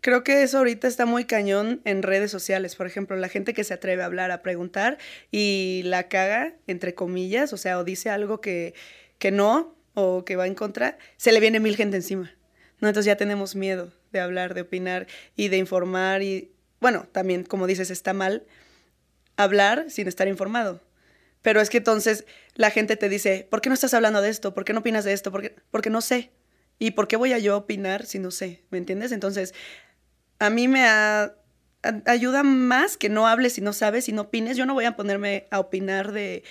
creo que eso ahorita está muy cañón en redes sociales. Por ejemplo, la gente que se atreve a hablar, a preguntar y la caga, entre comillas, o sea, o dice algo que, que no o que va en contra, se le viene mil gente encima. ¿no? Entonces ya tenemos miedo de hablar, de opinar y de informar y, bueno, también, como dices, está mal hablar sin estar informado. Pero es que entonces la gente te dice, ¿por qué no estás hablando de esto? ¿Por qué no opinas de esto? ¿Por qué? Porque no sé. ¿Y por qué voy a yo opinar si no sé? ¿Me entiendes? Entonces, a mí me ayuda más que no hables si no sabes y no opines. Yo no voy a ponerme a opinar de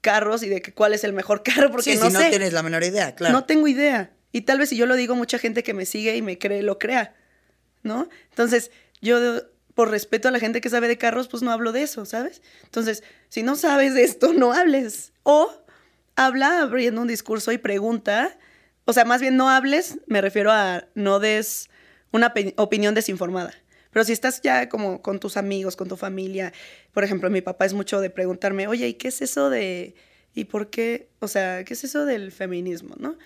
carros y de que cuál es el mejor [laughs] carro porque sí, no si no sé. tienes la menor idea, claro. No tengo idea. Y tal vez si yo lo digo, mucha gente que me sigue y me cree, lo crea, ¿no? Entonces, yo, por respeto a la gente que sabe de carros, pues no hablo de eso, ¿sabes? Entonces, si no sabes de esto, no hables. O habla abriendo un discurso y pregunta. O sea, más bien no hables, me refiero a no des una opinión desinformada. Pero si estás ya como con tus amigos, con tu familia, por ejemplo, mi papá es mucho de preguntarme, oye, ¿y qué es eso de, y por qué, o sea, qué es eso del feminismo, no?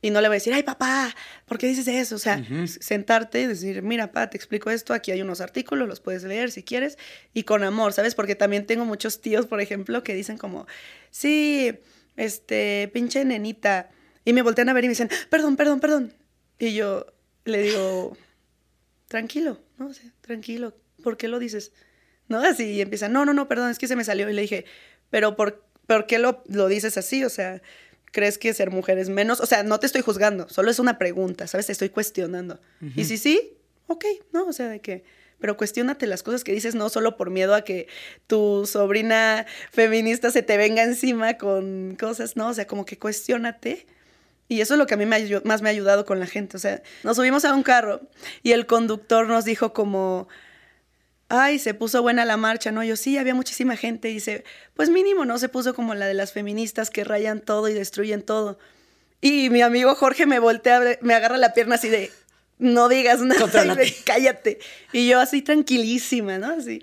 Y no le voy a decir, ay, papá, ¿por qué dices eso? O sea, sentarte y decir, mira, papá, te explico esto, aquí hay unos artículos, los puedes leer si quieres, y con amor, ¿sabes? Porque también tengo muchos tíos, por ejemplo, que dicen como, sí, este, pinche nenita. Y me voltean a ver y me dicen, perdón, perdón, perdón. Y yo le digo, tranquilo, ¿no? O sea, tranquilo, ¿por qué lo dices? ¿No? Así y empieza, no, no, no, perdón, es que se me salió. Y le dije, pero ¿por, ¿por qué lo, lo dices así? O sea, ¿crees que ser mujer es menos? O sea, no te estoy juzgando, solo es una pregunta, ¿sabes? Te estoy cuestionando. Y si sí, ok, ¿no? O sea, de que... Pero cuestionate las cosas que dices, no solo por miedo a que tu sobrina feminista se te venga encima con cosas, ¿no? O sea, como que cuestionate. Y eso es lo que a mí me más me ha ayudado con la gente. O sea, nos subimos a un carro y el conductor nos dijo como, ay, se puso buena la marcha, ¿no? Yo sí, había muchísima gente. Y dice, pues mínimo, ¿no? Se puso como la de las feministas que rayan todo y destruyen todo. Y mi amigo Jorge me voltea, me agarra la pierna así de, no digas nada, cállate. Y yo así tranquilísima, ¿no? Así.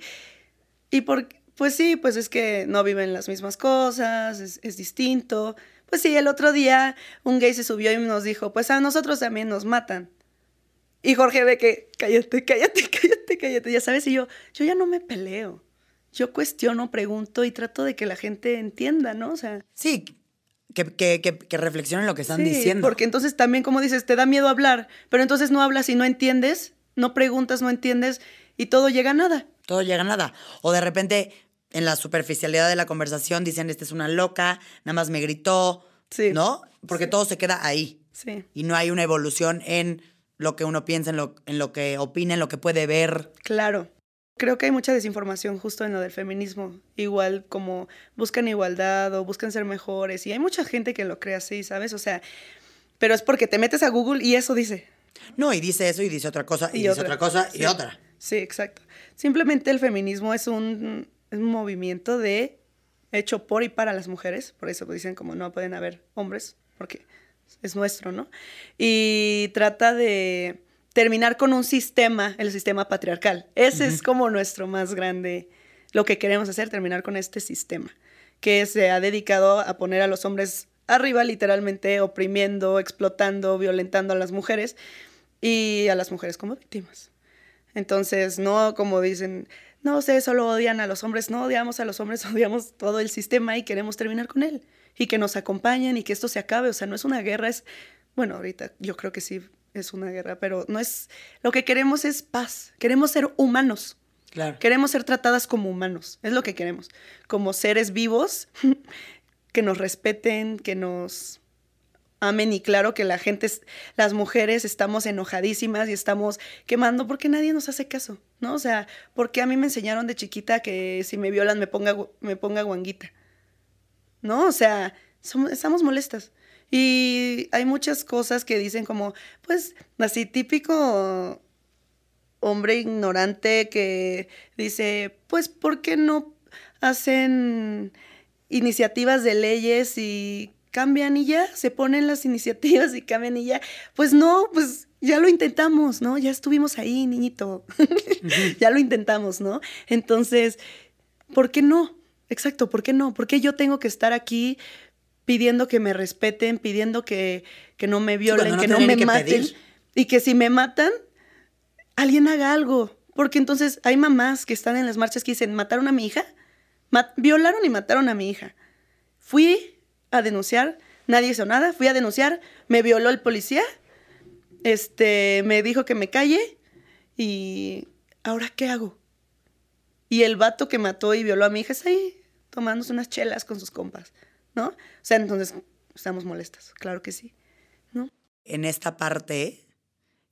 Y por, pues sí, pues es que no viven las mismas cosas, es, es distinto. Pues sí, el otro día un gay se subió y nos dijo, pues a nosotros también nos matan. Y Jorge ve que, cállate, cállate, [laughs] cállate, cállate, ya sabes, y yo, yo ya no me peleo. Yo cuestiono, pregunto y trato de que la gente entienda, ¿no? O sea. Sí, que, que, que, reflexionen lo que están sí, diciendo. Porque entonces también, como dices, te da miedo hablar, pero entonces no hablas y no entiendes, no preguntas, no entiendes y todo llega a nada. Todo llega a nada. O de repente, en la superficialidad de la conversación, dicen, esta es una loca, nada más me gritó, sí. ¿no? Porque todo se queda ahí. Sí. Y no hay una evolución en lo que uno piensa, en lo, en lo que opina, en lo que puede ver. Claro. Creo que hay mucha desinformación justo en lo del feminismo. Igual como buscan igualdad o buscan ser mejores. Y hay mucha gente que lo cree así, ¿sabes? O sea, pero es porque te metes a Google y eso dice. No, y dice eso y dice otra cosa y, dice otra, otra cosa y otra. Sí, exacto. Simplemente el feminismo es un, un movimiento de hecho por y para las mujeres. Por eso dicen como no pueden haber hombres, porque es nuestro, ¿no? Y trata de terminar con un sistema, el sistema patriarcal. Ese es como nuestro más grande, lo que queremos hacer, terminar con este sistema, que se ha dedicado a poner a los hombres arriba, literalmente oprimiendo, explotando, violentando a las mujeres y a las mujeres como víctimas. Entonces, no como dicen, no sé, solo odian a los hombres, no odiamos a los hombres, [laughs] odiamos todo el sistema y queremos terminar con él y que nos acompañen y que esto se acabe. O sea, no es una guerra, es, bueno, ahorita yo creo que sí es una guerra, pero no es, lo que queremos es paz, queremos ser humanos. Claro. Queremos ser tratadas como humanos, es lo que queremos, como seres vivos [laughs] que nos respeten, que nos amen y claro que la gente, las mujeres estamos enojadísimas y estamos quemando porque nadie nos hace caso, ¿no? O sea, porque a mí me enseñaron de chiquita que si me violan me ponga, me ponga guanguita. ¿no? O sea, estamos molestas. Y hay muchas cosas que dicen como, pues, así típico hombre ignorante que dice, pues, ¿por qué no hacen iniciativas de leyes y cambian y ya, se ponen las [laughs] iniciativas y cambian y ya? Pues no, pues ya lo intentamos, ¿no? Ya estuvimos ahí, niñito. [laughs] ya lo intentamos, ¿no? Entonces, ¿por qué no? Exacto, ¿por qué no? ¿Por qué yo tengo que estar aquí pidiendo que me respeten, pidiendo que, que no me violen, que no me maten? Y que si me matan, alguien haga algo. Porque entonces hay mamás que están en las marchas que dicen, ¿mataron a mi hija? violaron y mataron a mi hija. Fui a denunciar, nadie hizo nada, fui a denunciar, me violó el policía, este, me dijo que me calle y ¿ahora qué hago? Y el vato que mató y violó a mi hija está ahí tomándose unas chelas con sus compas, ¿no? O sea, entonces estamos molestas, claro que sí, ¿no? En esta parte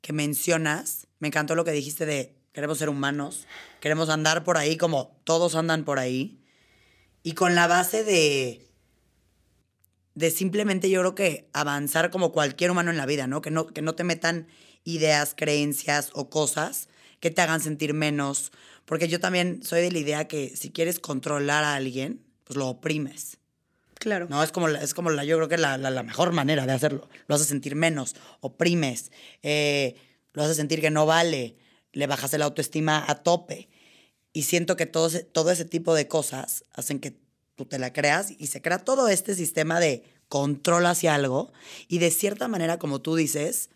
que mencionas, me encantó lo que dijiste de queremos ser humanos, queremos andar por ahí como todos andan por ahí, y con la base de de simplemente yo creo que avanzar como cualquier humano en la vida, ¿no? Que no, que no te metan ideas, creencias o cosas que te hagan sentir menos porque yo también soy de la idea que si quieres controlar a alguien, pues lo oprimes. Claro. No, es como, la, es como la, yo creo que la, la, mejor manera de hacerlo. Lo haces sentir menos, oprimes, eh, lo haces sentir que no vale. le bajas el autoestima a tope. Y siento que todo todo ese tipo de cosas hacen que tú te la creas y se crea todo este sistema de control hacia algo. Y de cierta manera, como tú dices,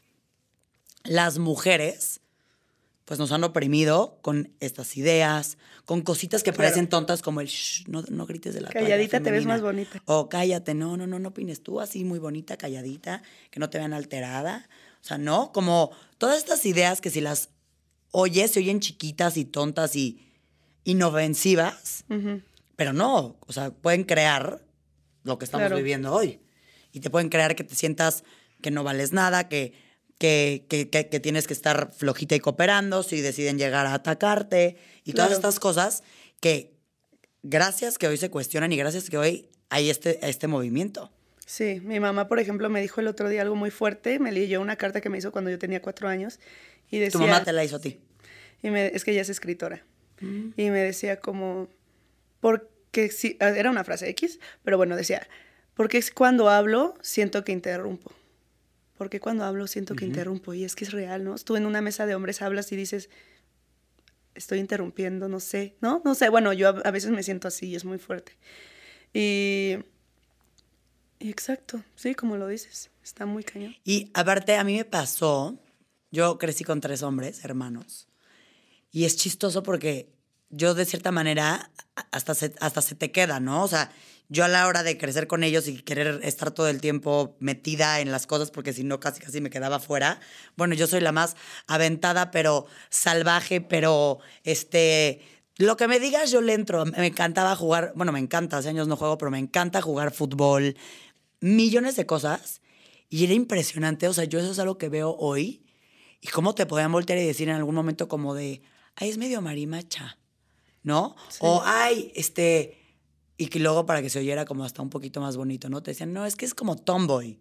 las mujeres pues nos han oprimido con estas ideas, con cositas que parecen tontas como el Shh, no, no grites de la Calladita te ves femenina". más bonita. O cállate, no, no, no, no opines tú así muy bonita, calladita, que no te vean alterada. O sea, no, como todas estas ideas que si las oyes se oyen chiquitas y tontas y inofensivas, Ujú. Pero no, o sea, pueden crear lo que estamos Claro. viviendo hoy. Y te pueden crear que te sientas que no vales nada, que, que, que, que- tienes que estar flojita y cooperando si deciden llegar a atacarte y todas estas cosas que gracias que hoy se cuestionan y gracias que hoy hay este, este movimiento. Sí, mi mamá, por ejemplo, me dijo el otro día algo muy fuerte. Me leyó una carta que me hizo cuando yo tenía cuatro años y decía... Tu mamá te la hizo a ti. Y me- es que ella es escritora. Y me decía como, porque si, ah, era una frase X, pero bueno, decía, porque es cuando hablo siento que interrumpo. Porque cuando hablo siento que interrumpo. Y es que es real, ¿no? Tú en una mesa de hombres hablas y dices, estoy interrumpiendo, no sé, ¿no? No sé, bueno, yo a, a veces me siento así y es muy fuerte. Y, y exacto, sí, como lo dices, está muy cañón. Y aparte, a mí me pasó, yo crecí con tres hombres, hermanos, y es chistoso porque yo de cierta manera hasta se, hasta se te queda, ¿no? O sea, yo a la hora de crecer con ellos y querer estar todo el tiempo metida en las cosas, porque si no casi casi me quedaba fuera, bueno, yo soy la más aventada, pero salvaje, pero este... Lo que me digas, yo le entro. Me encantaba jugar, bueno, me encanta, hace años no juego, pero me encanta jugar fútbol, millones de cosas. Y era impresionante, o sea, yo eso es algo que veo hoy. Y cómo te podían voltear y decir en algún momento como de, ay, es medio marimacha, ¿no? O, ay, este... Y que luego para que se oyera como hasta un poquito más bonito, ¿no? Te decían, no, es que es como tomboy,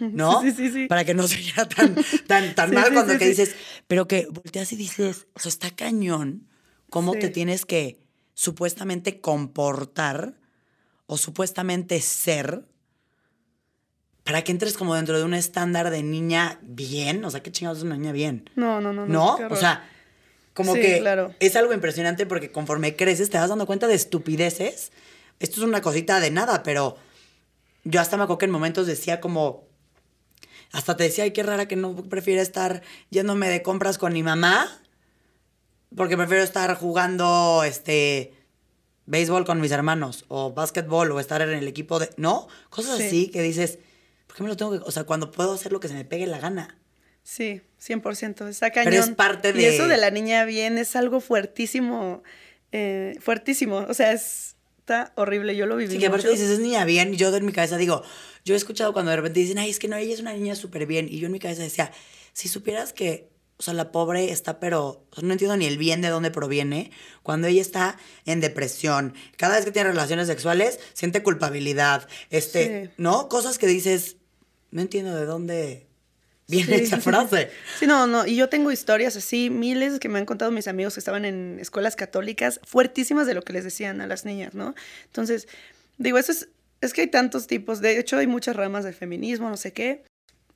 ¿no? [laughs] Sí, sí, sí. Para que no se oyera tan, tan, tan mal cuando que dices, pero que volteas y dices, o sea, está cañón, cómo te tienes que supuestamente comportar o supuestamente ser para que entres como dentro de un estándar de niña bien, o sea, qué chingados es una niña bien. No, no, no. ¿No? o sea, como Sí, que claro. es algo impresionante porque conforme creces te vas dando cuenta de estupideces. Esto es una cosita de nada, pero yo hasta me acuerdo que en momentos decía como, hasta te decía, ay, qué rara que no prefiero estar yéndome de compras con mi mamá, porque prefiero estar jugando, este, béisbol con mis hermanos, o básquetbol, o estar en el equipo de, ¿no? Cosas Sí. así que dices, ¿por qué me lo tengo que, o sea, cuando puedo hacer lo que se me pegue la gana? Sí, 100%. Está cañón. Pero es parte Y de- eso de la niña bien es algo fuertísimo. eh, fuertísimo. O sea, es- está horrible. Yo lo viví. Sí, que aparte dices, es niña bien, y yo en mi cabeza digo, yo he escuchado cuando de repente dicen, ay, es que no, ella es una niña súper bien, y yo en mi cabeza decía, si supieras que, o sea, la pobre está, pero, o sea, no entiendo ni el bien de dónde proviene, cuando ella está en depresión, cada vez que tiene relaciones sexuales, siente culpabilidad, este, Sí. ¿no? Cosas que dices, no entiendo de dónde Sí. esa frase. Sí, no, no. Y yo tengo historias así, miles que me han contado mis amigos que estaban en escuelas católicas, fuertísimas de lo que les decían a las niñas, ¿no? Entonces, digo, eso es, es que hay tantos tipos. De hecho, hay muchas ramas del feminismo, no sé qué.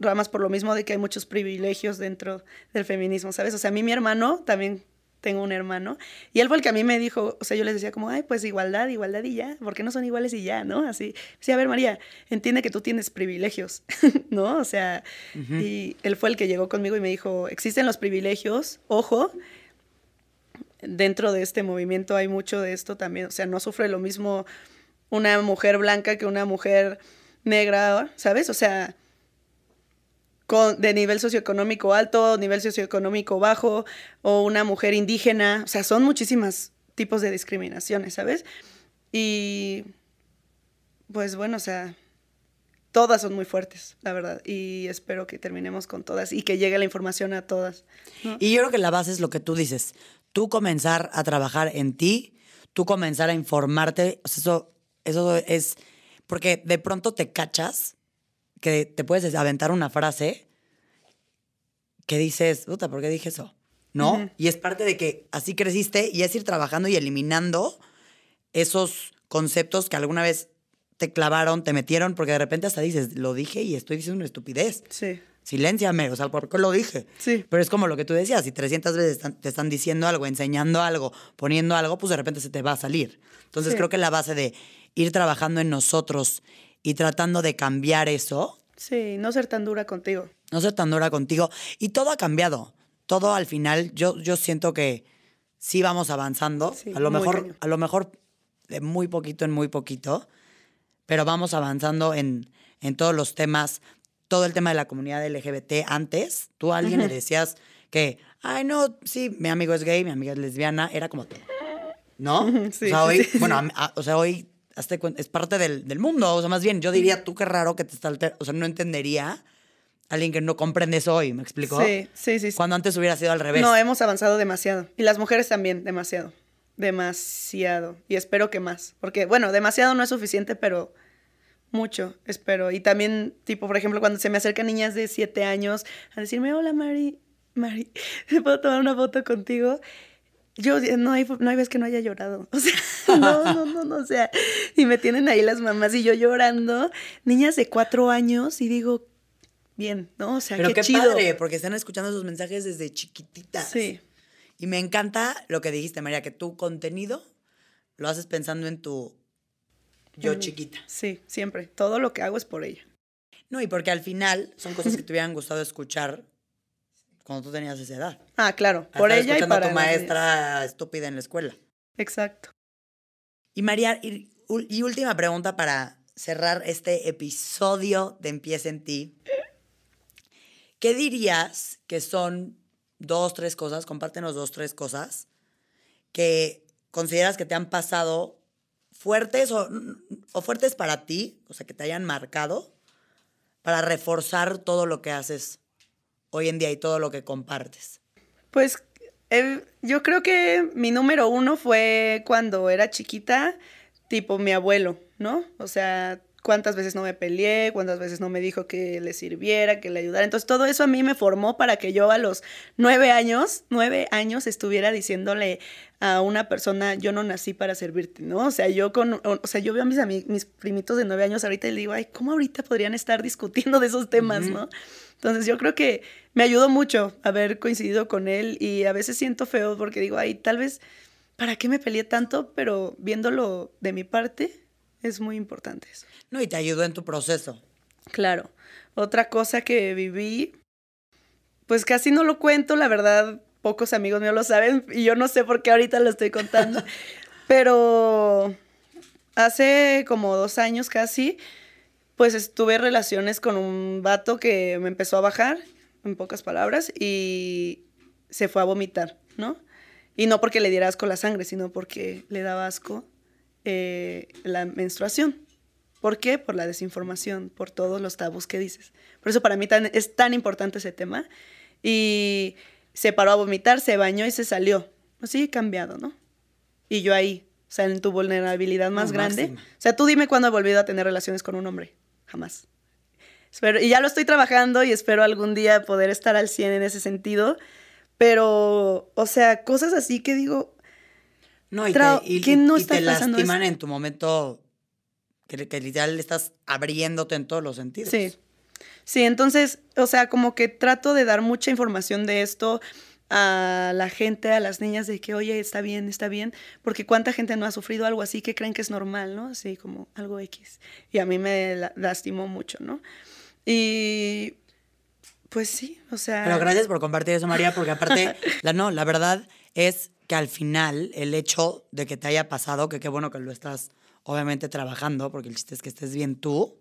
Ramas por lo mismo de que hay muchos privilegios dentro del feminismo, ¿sabes? O sea, a mí mi hermano, también tengo un hermano, y él fue el que a mí me dijo, o sea, yo les decía como, ay, pues igualdad, igualdad y ya, porque no son iguales y ya, ¿no? Así, sí, a ver, María, entiende que tú tienes privilegios, [laughs] ¿no? O sea, y él fue el que llegó conmigo y me dijo, existen los privilegios, ojo, dentro de este movimiento hay mucho de esto también, o sea, no sufre lo mismo una mujer blanca que una mujer negra, ¿sabes? O sea, con, de nivel socioeconómico alto, nivel socioeconómico bajo, o una mujer indígena, o sea, son muchísimos tipos de discriminaciones, ¿sabes? Y pues bueno, o sea, todas son muy fuertes, la verdad, y espero que terminemos con todas y que llegue la información a todas. Y yo creo que la base es lo que tú dices. Tú comenzar a trabajar en ti, tú comenzar a informarte. O sea, eso, eso es. Porque de pronto te cachas que te puedes aventar una frase que dices, puta, ¿por qué dije eso? ¿No? Y es parte de que así creciste y es ir trabajando y eliminando esos conceptos que alguna vez te clavaron, te metieron, porque de repente hasta dices, lo dije y estoy diciendo una estupidez. Sí. Silénciame, o sea, ¿por qué lo dije? Sí. Pero es como lo que tú decías, si 300 veces te están diciendo algo, enseñando algo, poniendo algo, pues de repente se te va a salir. Entonces Sí. creo que la base de ir trabajando en nosotros y tratando de cambiar eso, Sí, no ser tan dura contigo. no ser tan dura contigo. Y todo ha cambiado. Todo al final, yo, yo siento que sí vamos avanzando. Sí, a lo mejor, a lo mejor de muy poquito en muy poquito, pero vamos avanzando en, en todos los temas. Todo el tema de la comunidad LGBT. Antes, tú a alguien le decías que, ay, no, sí, mi amigo es gay, mi amiga es lesbiana, era como, ¿no? [laughs] Sí, o sea, sí, hoy, sí. bueno, a- a- o sea, hoy hazte es parte del, del mundo. O sea, más bien, yo diría, tú qué raro que te está alter- O sea, no entendería alguien que no comprende eso hoy, ¿me explico? Sí, sí, sí. sí. Cuando antes hubiera sido al revés. No, hemos avanzado demasiado. Y las mujeres también, demasiado. Demasiado. Y espero que más. Porque, bueno, demasiado no es suficiente, pero mucho, espero. Y también, tipo, por ejemplo, cuando se me acercan niñas de siete años a decirme, hola, Mari, Mari, ¿me [laughs] puedo tomar una foto contigo? Yo, no hay, no hay vez que no haya llorado. [laughs] O sea, [laughs] no, no, no, no, o sea, y me tienen ahí las mamás y yo llorando. Niñas de cuatro años y digo, bien, ¿no? O sea, Pero qué, qué, chido. padre, porque están escuchando esos mensajes desde chiquititas. Sí. Y me encanta lo que dijiste, María, que tu contenido lo haces pensando en tu yo chiquita. Sí, siempre. Todo lo que hago es por ella. No, y porque al final son cosas que te hubieran gustado escuchar cuando tú tenías esa edad. Ah, claro, por ella y para a tu niñas. maestra estúpida en la escuela. Exacto. Y María, y última pregunta para cerrar este episodio de Empieza en ti. ¿Qué dirías que son dos, tres cosas, compártenos dos, tres cosas, que consideras que te han pasado fuertes o, o fuertes para ti, o sea, que te hayan marcado, para reforzar todo lo que haces hoy en día y todo lo que compartes? Pues eh, yo creo que mi número uno fue cuando era chiquita, tipo mi abuelo, ¿no? O sea, cuántas veces no me peleé, cuántas veces no me dijo que le sirviera, que le ayudara. Entonces todo eso a mí me formó para que yo a los nueve años, nueve años estuviera diciéndole a una persona, yo no nací para servirte, ¿no? O sea, yo con, o sea, yo veo a mis, ami- mis primitos de nueve años ahorita y le digo, ay, ¿cómo ahorita podrían estar discutiendo de esos temas, no? Entonces yo creo que me ayudó mucho haber coincidido con él y a veces siento feo porque digo, ay, tal vez, ¿para qué me peleé tanto? Pero viéndolo de mi parte, es muy importante eso. No, y te ayudó en tu proceso. Claro. Otra cosa que viví, pues casi no lo cuento, la verdad, pocos amigos míos lo saben y yo no sé por qué ahorita lo estoy contando, [laughs] pero hace como dos años casi, pues estuve en relaciones con un vato que me empezó a bajar, en pocas palabras, y se fue a vomitar, ¿no? Y no porque le diera asco la sangre, sino porque le daba asco eh, la menstruación. ¿Por qué? Por la desinformación, por todos los tabús que dices. Por eso para mí tan- es tan importante ese tema. Y se paró a vomitar, se bañó y se salió. Así cambiado, ¿no? Y yo ahí, o sea, en tu vulnerabilidad más No, grande. máxima. O sea, tú dime cuándo he volvido a tener relaciones con un hombre. Jamás. Espero, y ya lo estoy trabajando y espero algún día poder estar al 100 en ese sentido. Pero, o sea, cosas así que digo, No, y Trau- te, y- ¿qué y- no y está te lastiman eso? en tu momento que, que literal estás abriéndote en todos los sentidos. Sí. Sí, entonces, o sea, como que trato de dar mucha información de esto a la gente, a las niñas, de que, oye, está bien, está bien, porque cuánta gente no ha sufrido algo así que creen que es normal, ¿no? Así como algo X. Y a mí me la- lastimó mucho, ¿no? Y pues sí, o sea... Pero gracias por compartir eso, María, porque aparte, [laughs] la, no, la verdad es que al final el hecho de que te haya pasado, que qué bueno que lo estás obviamente trabajando, porque el chiste es que estés bien tú,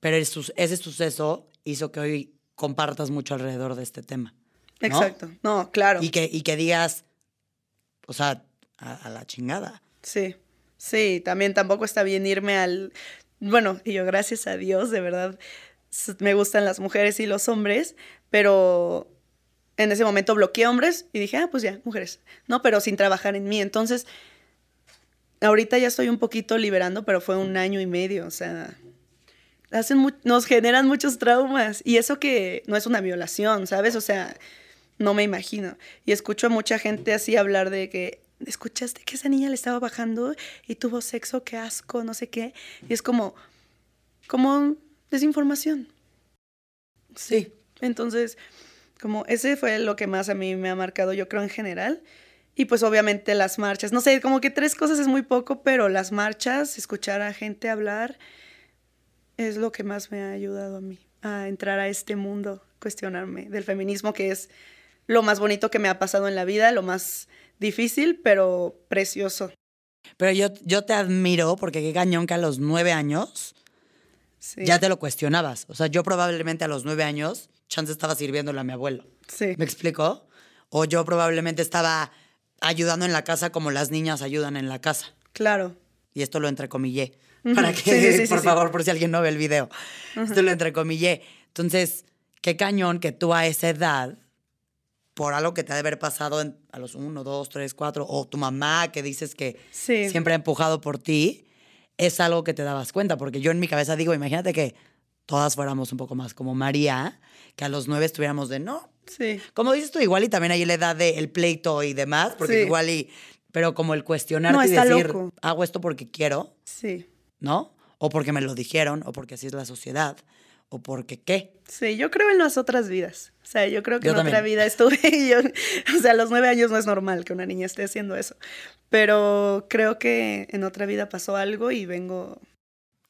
pero el ese suceso hizo que hoy compartas mucho alrededor de este tema. ¿no? Exacto. No, claro. Y que, y que digas, o sea, a, a la chingada. Sí, sí, también tampoco está bien irme al... Bueno, y yo gracias a Dios, de verdad, me gustan las mujeres y los hombres, pero en ese momento bloqueé hombres y dije, ah, pues ya, mujeres. No, pero sin trabajar en mí. Entonces, ahorita ya estoy un poquito liberando, pero fue un año y medio, o sea, hacen nos generan muchos traumas. Y eso que no es una violación, ¿sabes? O sea, no me imagino. Y escucho a mucha gente así hablar de que escuchaste que esa niña le estaba bajando y tuvo sexo, qué asco, no sé qué. Y es como, como desinformación. Sí. Entonces, como ese fue lo que más a mí me ha marcado, yo creo, en general. Y pues obviamente las marchas, no sé, como que tres cosas es muy poco, pero las marchas, escuchar a gente hablar, es lo que más me ha ayudado a mí a entrar a este mundo, cuestionarme del feminismo, que es lo más bonito que me ha pasado en la vida, lo más difícil, pero precioso. Pero yo, yo te admiro porque qué cañón que a los nueve años Sí. ya te lo cuestionabas. O sea, yo probablemente a los nueve años, chance estaba sirviéndole a mi abuelo. Sí. ¿Me explico? O yo probablemente estaba ayudando en la casa como las niñas ayudan en la casa. Claro. Y esto lo entrecomillé. Ujú. Para que, Sí, sí, sí, por favor, por si alguien no ve el video. Esto lo entrecomillé. Entonces, qué cañón que tú a esa edad, por algo que te ha de haber pasado en- a los uno, dos, tres, cuatro, o tu mamá que dices que siempre ha empujado por ti, es algo que te dabas cuenta. Porque yo en mi cabeza digo, imagínate que todas fuéramos un poco más como María, que a los nueve estuviéramos de no. Sí. Como dices tú, igual y también hay la edad del pleito y demás, porque Sí. igual y. Pero como el cuestionarte No, y decir, loco. hago esto porque quiero, Sí. ¿no? O porque me lo dijeron, o porque así es la sociedad, o porque qué. Sí, yo creo en las otras vidas. O sea, yo creo que Yo en otra vida estuve [laughs] y yo, o sea, a los nueve años no es normal que una niña esté haciendo eso. Pero creo que en otra vida pasó algo y vengo,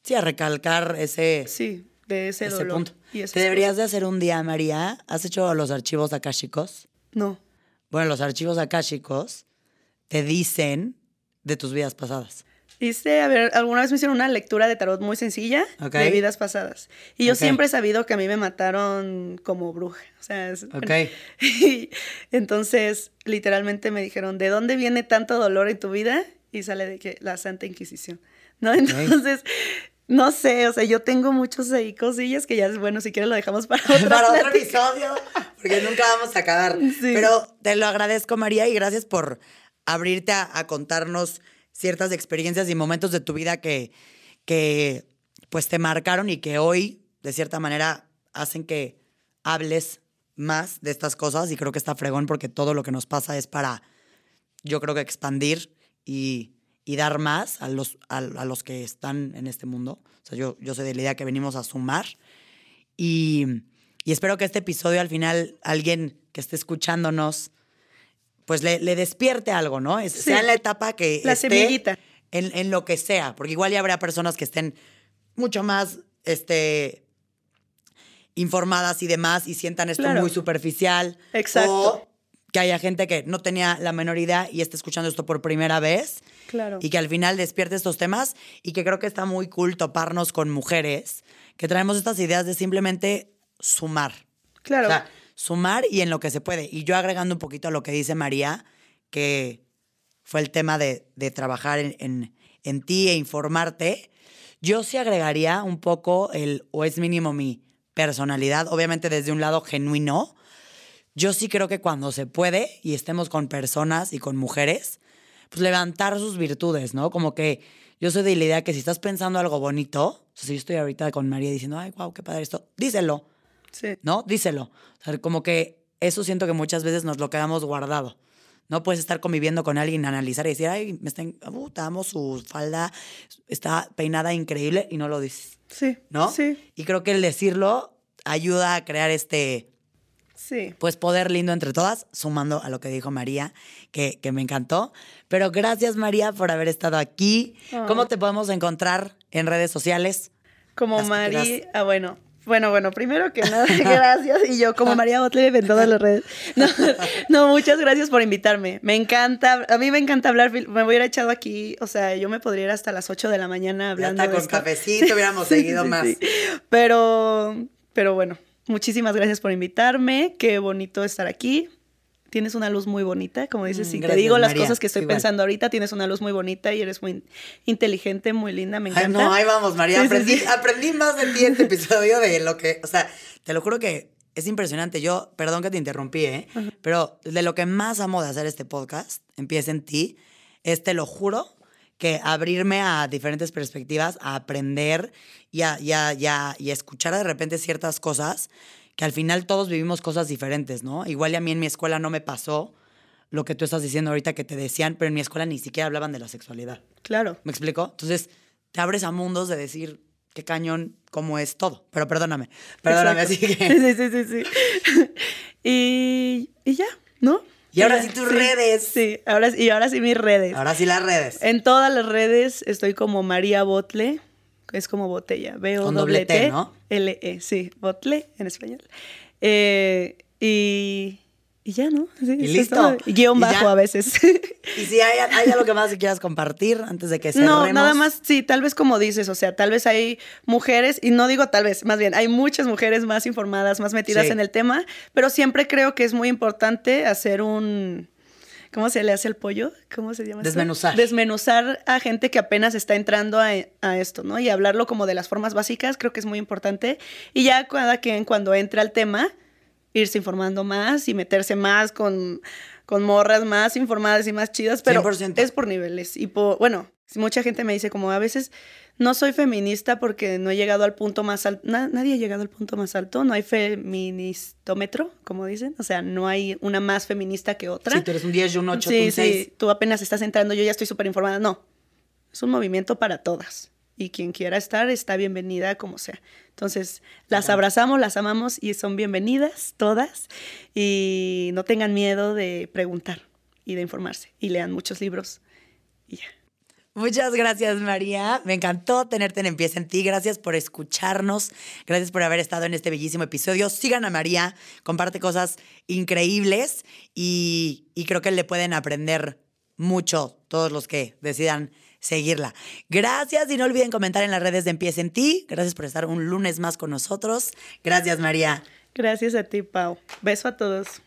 Sí, a recalcar ese, sí, de ese, ese dolor. punto. Y Te deberías cosas. de hacer un día, María. ¿Has hecho los archivos akáshicos? No. Bueno, los archivos akáshicos te dicen de tus vidas pasadas. Hice, a ver, alguna vez me hicieron una lectura de tarot muy sencilla de vidas pasadas. Y yo siempre he sabido que a mí me mataron como bruja. O sea, es- Ok. [laughs] Y entonces, literalmente me dijeron, ¿de dónde viene tanto dolor en tu vida? Y sale de que la Santa Inquisición, ¿no? Entonces, no sé, o sea, yo tengo muchos ahí cosillas que ya es bueno, si quieres lo dejamos para [laughs] otra Para otro episodio, porque nunca vamos a acabar. Sí. Pero te lo agradezco, María, y gracias por abrirte a, a contarnos ciertas experiencias y momentos de tu vida que, que pues te marcaron y que hoy, de cierta manera, hacen que hables más de estas cosas. Y creo que está fregón porque todo lo que nos pasa es para, yo creo que expandir y, y dar más a los, a, a los que están en este mundo. O sea, yo, yo soy de la idea que venimos a sumar. Y, y espero que este episodio al final alguien que esté escuchándonos, pues le, le despierte algo, ¿no? Es- Sí. Sea en la etapa que La esté, semillita. En, en lo que sea, porque igual ya habrá personas que estén mucho más, este informadas y demás y sientan esto Claro. muy superficial. Exacto. O que haya gente que no tenía la menor idea y esté escuchando esto por primera vez Claro. y que al final despierte estos temas y que creo que está muy cool toparnos con mujeres que traemos estas ideas de simplemente sumar. Claro. O sea, sumar y en lo que se puede. Y yo agregando un poquito a lo que dice María, que fue el tema de, de trabajar en, en- en ti e informarte, yo sí agregaría un poco el, o es mínimo mi personalidad, obviamente desde un lado genuino. Yo sí creo que cuando se puede y estemos con personas y con mujeres, pues levantar sus virtudes, ¿no? Como que yo soy de la idea que si estás pensando algo bonito, o sea, si yo estoy ahorita con María diciendo, ay, wow, qué padre esto, díselo. sí. ¿no? Díselo. O sea, como que eso siento que muchas veces nos lo quedamos guardado. No puedes estar conviviendo con alguien, analizar y decir, ay, me está, uh, te amo su falda, está peinada increíble y no lo dices, Sí. ¿no? Sí. Y creo que el decirlo ayuda a crear este, Sí. pues, poder lindo entre todas, sumando a lo que dijo María, que, que me encantó. Pero gracias, María, por haber estado aquí. ¿Cómo te podemos encontrar en redes sociales? Como María. Ah, bueno. Bueno, bueno, primero que nada, [laughs] gracias. Y yo, como María Botley, en todas las redes. No, [laughs] no, muchas gracias por invitarme. Me encanta, a mí me encanta hablar. Me hubiera echado aquí, o sea, yo me podría ir hasta las 8 de la mañana Ya hablando. de con esto. cafecito, [laughs] hubiéramos seguido más. Pero, pero bueno, muchísimas gracias por invitarme. Qué bonito estar aquí. Tienes una luz muy bonita, como dices, Mm, si te gracias, digo las María. cosas que estoy Igual. pensando ahorita, tienes una luz muy bonita y eres muy inteligente, muy linda, me Ay, encanta. no, ahí vamos, María. Sí, aprendí, sí. aprendí más de ti en este [laughs] episodio de lo que, o sea, te lo juro que es impresionante. Yo, perdón que te interrumpí, ¿eh? Pero de lo que más amo de hacer este podcast, empieza en ti, es, te lo juro, que abrirme a diferentes perspectivas, a aprender y a, y a- y a- y a escuchar de repente ciertas cosas que al final todos vivimos cosas diferentes, ¿no? Igual y a mí en mi escuela no me pasó lo que tú estás diciendo ahorita que te decían, pero en mi escuela ni siquiera hablaban de la sexualidad. Claro. ¿Me explico? Entonces, te abres a mundos de decir qué cañón, cómo es todo. Pero perdóname, perdóname, Exacto. así que... [laughs] Sí, sí, sí, sí. [laughs] y, y ya, ¿no? Y ahora sí tus redes. Sí, ahora, y ahora sí mis redes. Ahora sí las redes. En todas las redes estoy como María Botle, es como botella. B O doble T, ¿no? L E, sí, Botle en español. Eh, y, y ya, ¿no? Sí, es listo. Y Guión Y bajo ya. a veces. Y si hay, hay algo que más que quieras compartir antes de que cerremos. No, nada más, sí, tal vez como dices, o sea, tal vez hay mujeres, y no digo tal vez, más bien, hay muchas mujeres más informadas, más metidas Sí. en el tema, pero siempre creo que es muy importante hacer un... ¿Cómo se le hace el pollo? ¿Cómo se llama? esto? Desmenuzar. Desmenuzar a gente que apenas está entrando a, a esto, ¿no? Y hablarlo como de las formas básicas, creo que es muy importante. Y ya cada quien cuando entre al tema, irse informando más y meterse más con, con morras más informadas y más chidas, pero 100%. es por niveles. Y por, bueno, mucha gente me dice como a veces no soy feminista porque no he llegado al punto más alto, nadie ha llegado al punto más alto, no hay feministómetro, como dicen, o sea, no hay una más feminista que otra. Si tú eres un 10, yo un 8, tú sí, un 6. sí, tú apenas estás entrando, yo ya estoy súper informada, no, es un movimiento para todas. Y quien quiera estar está bienvenida como sea. Entonces, las abrazamos, las amamos y son bienvenidas todas. Y no tengan miedo de preguntar y de informarse. Y lean muchos libros. Y ya. Muchas gracias, María. Me encantó tenerte en Empieza en Ti. Gracias por escucharnos. Gracias por haber estado en este bellísimo episodio. Sigan a María, comparte cosas increíbles y, y creo que le pueden aprender mucho todos los que decidan seguirla. Gracias y no olviden comentar en las redes de Empieza en Ti. Gracias por estar un lunes más con nosotros. Gracias, María. Gracias a ti, Pau. Beso a todos.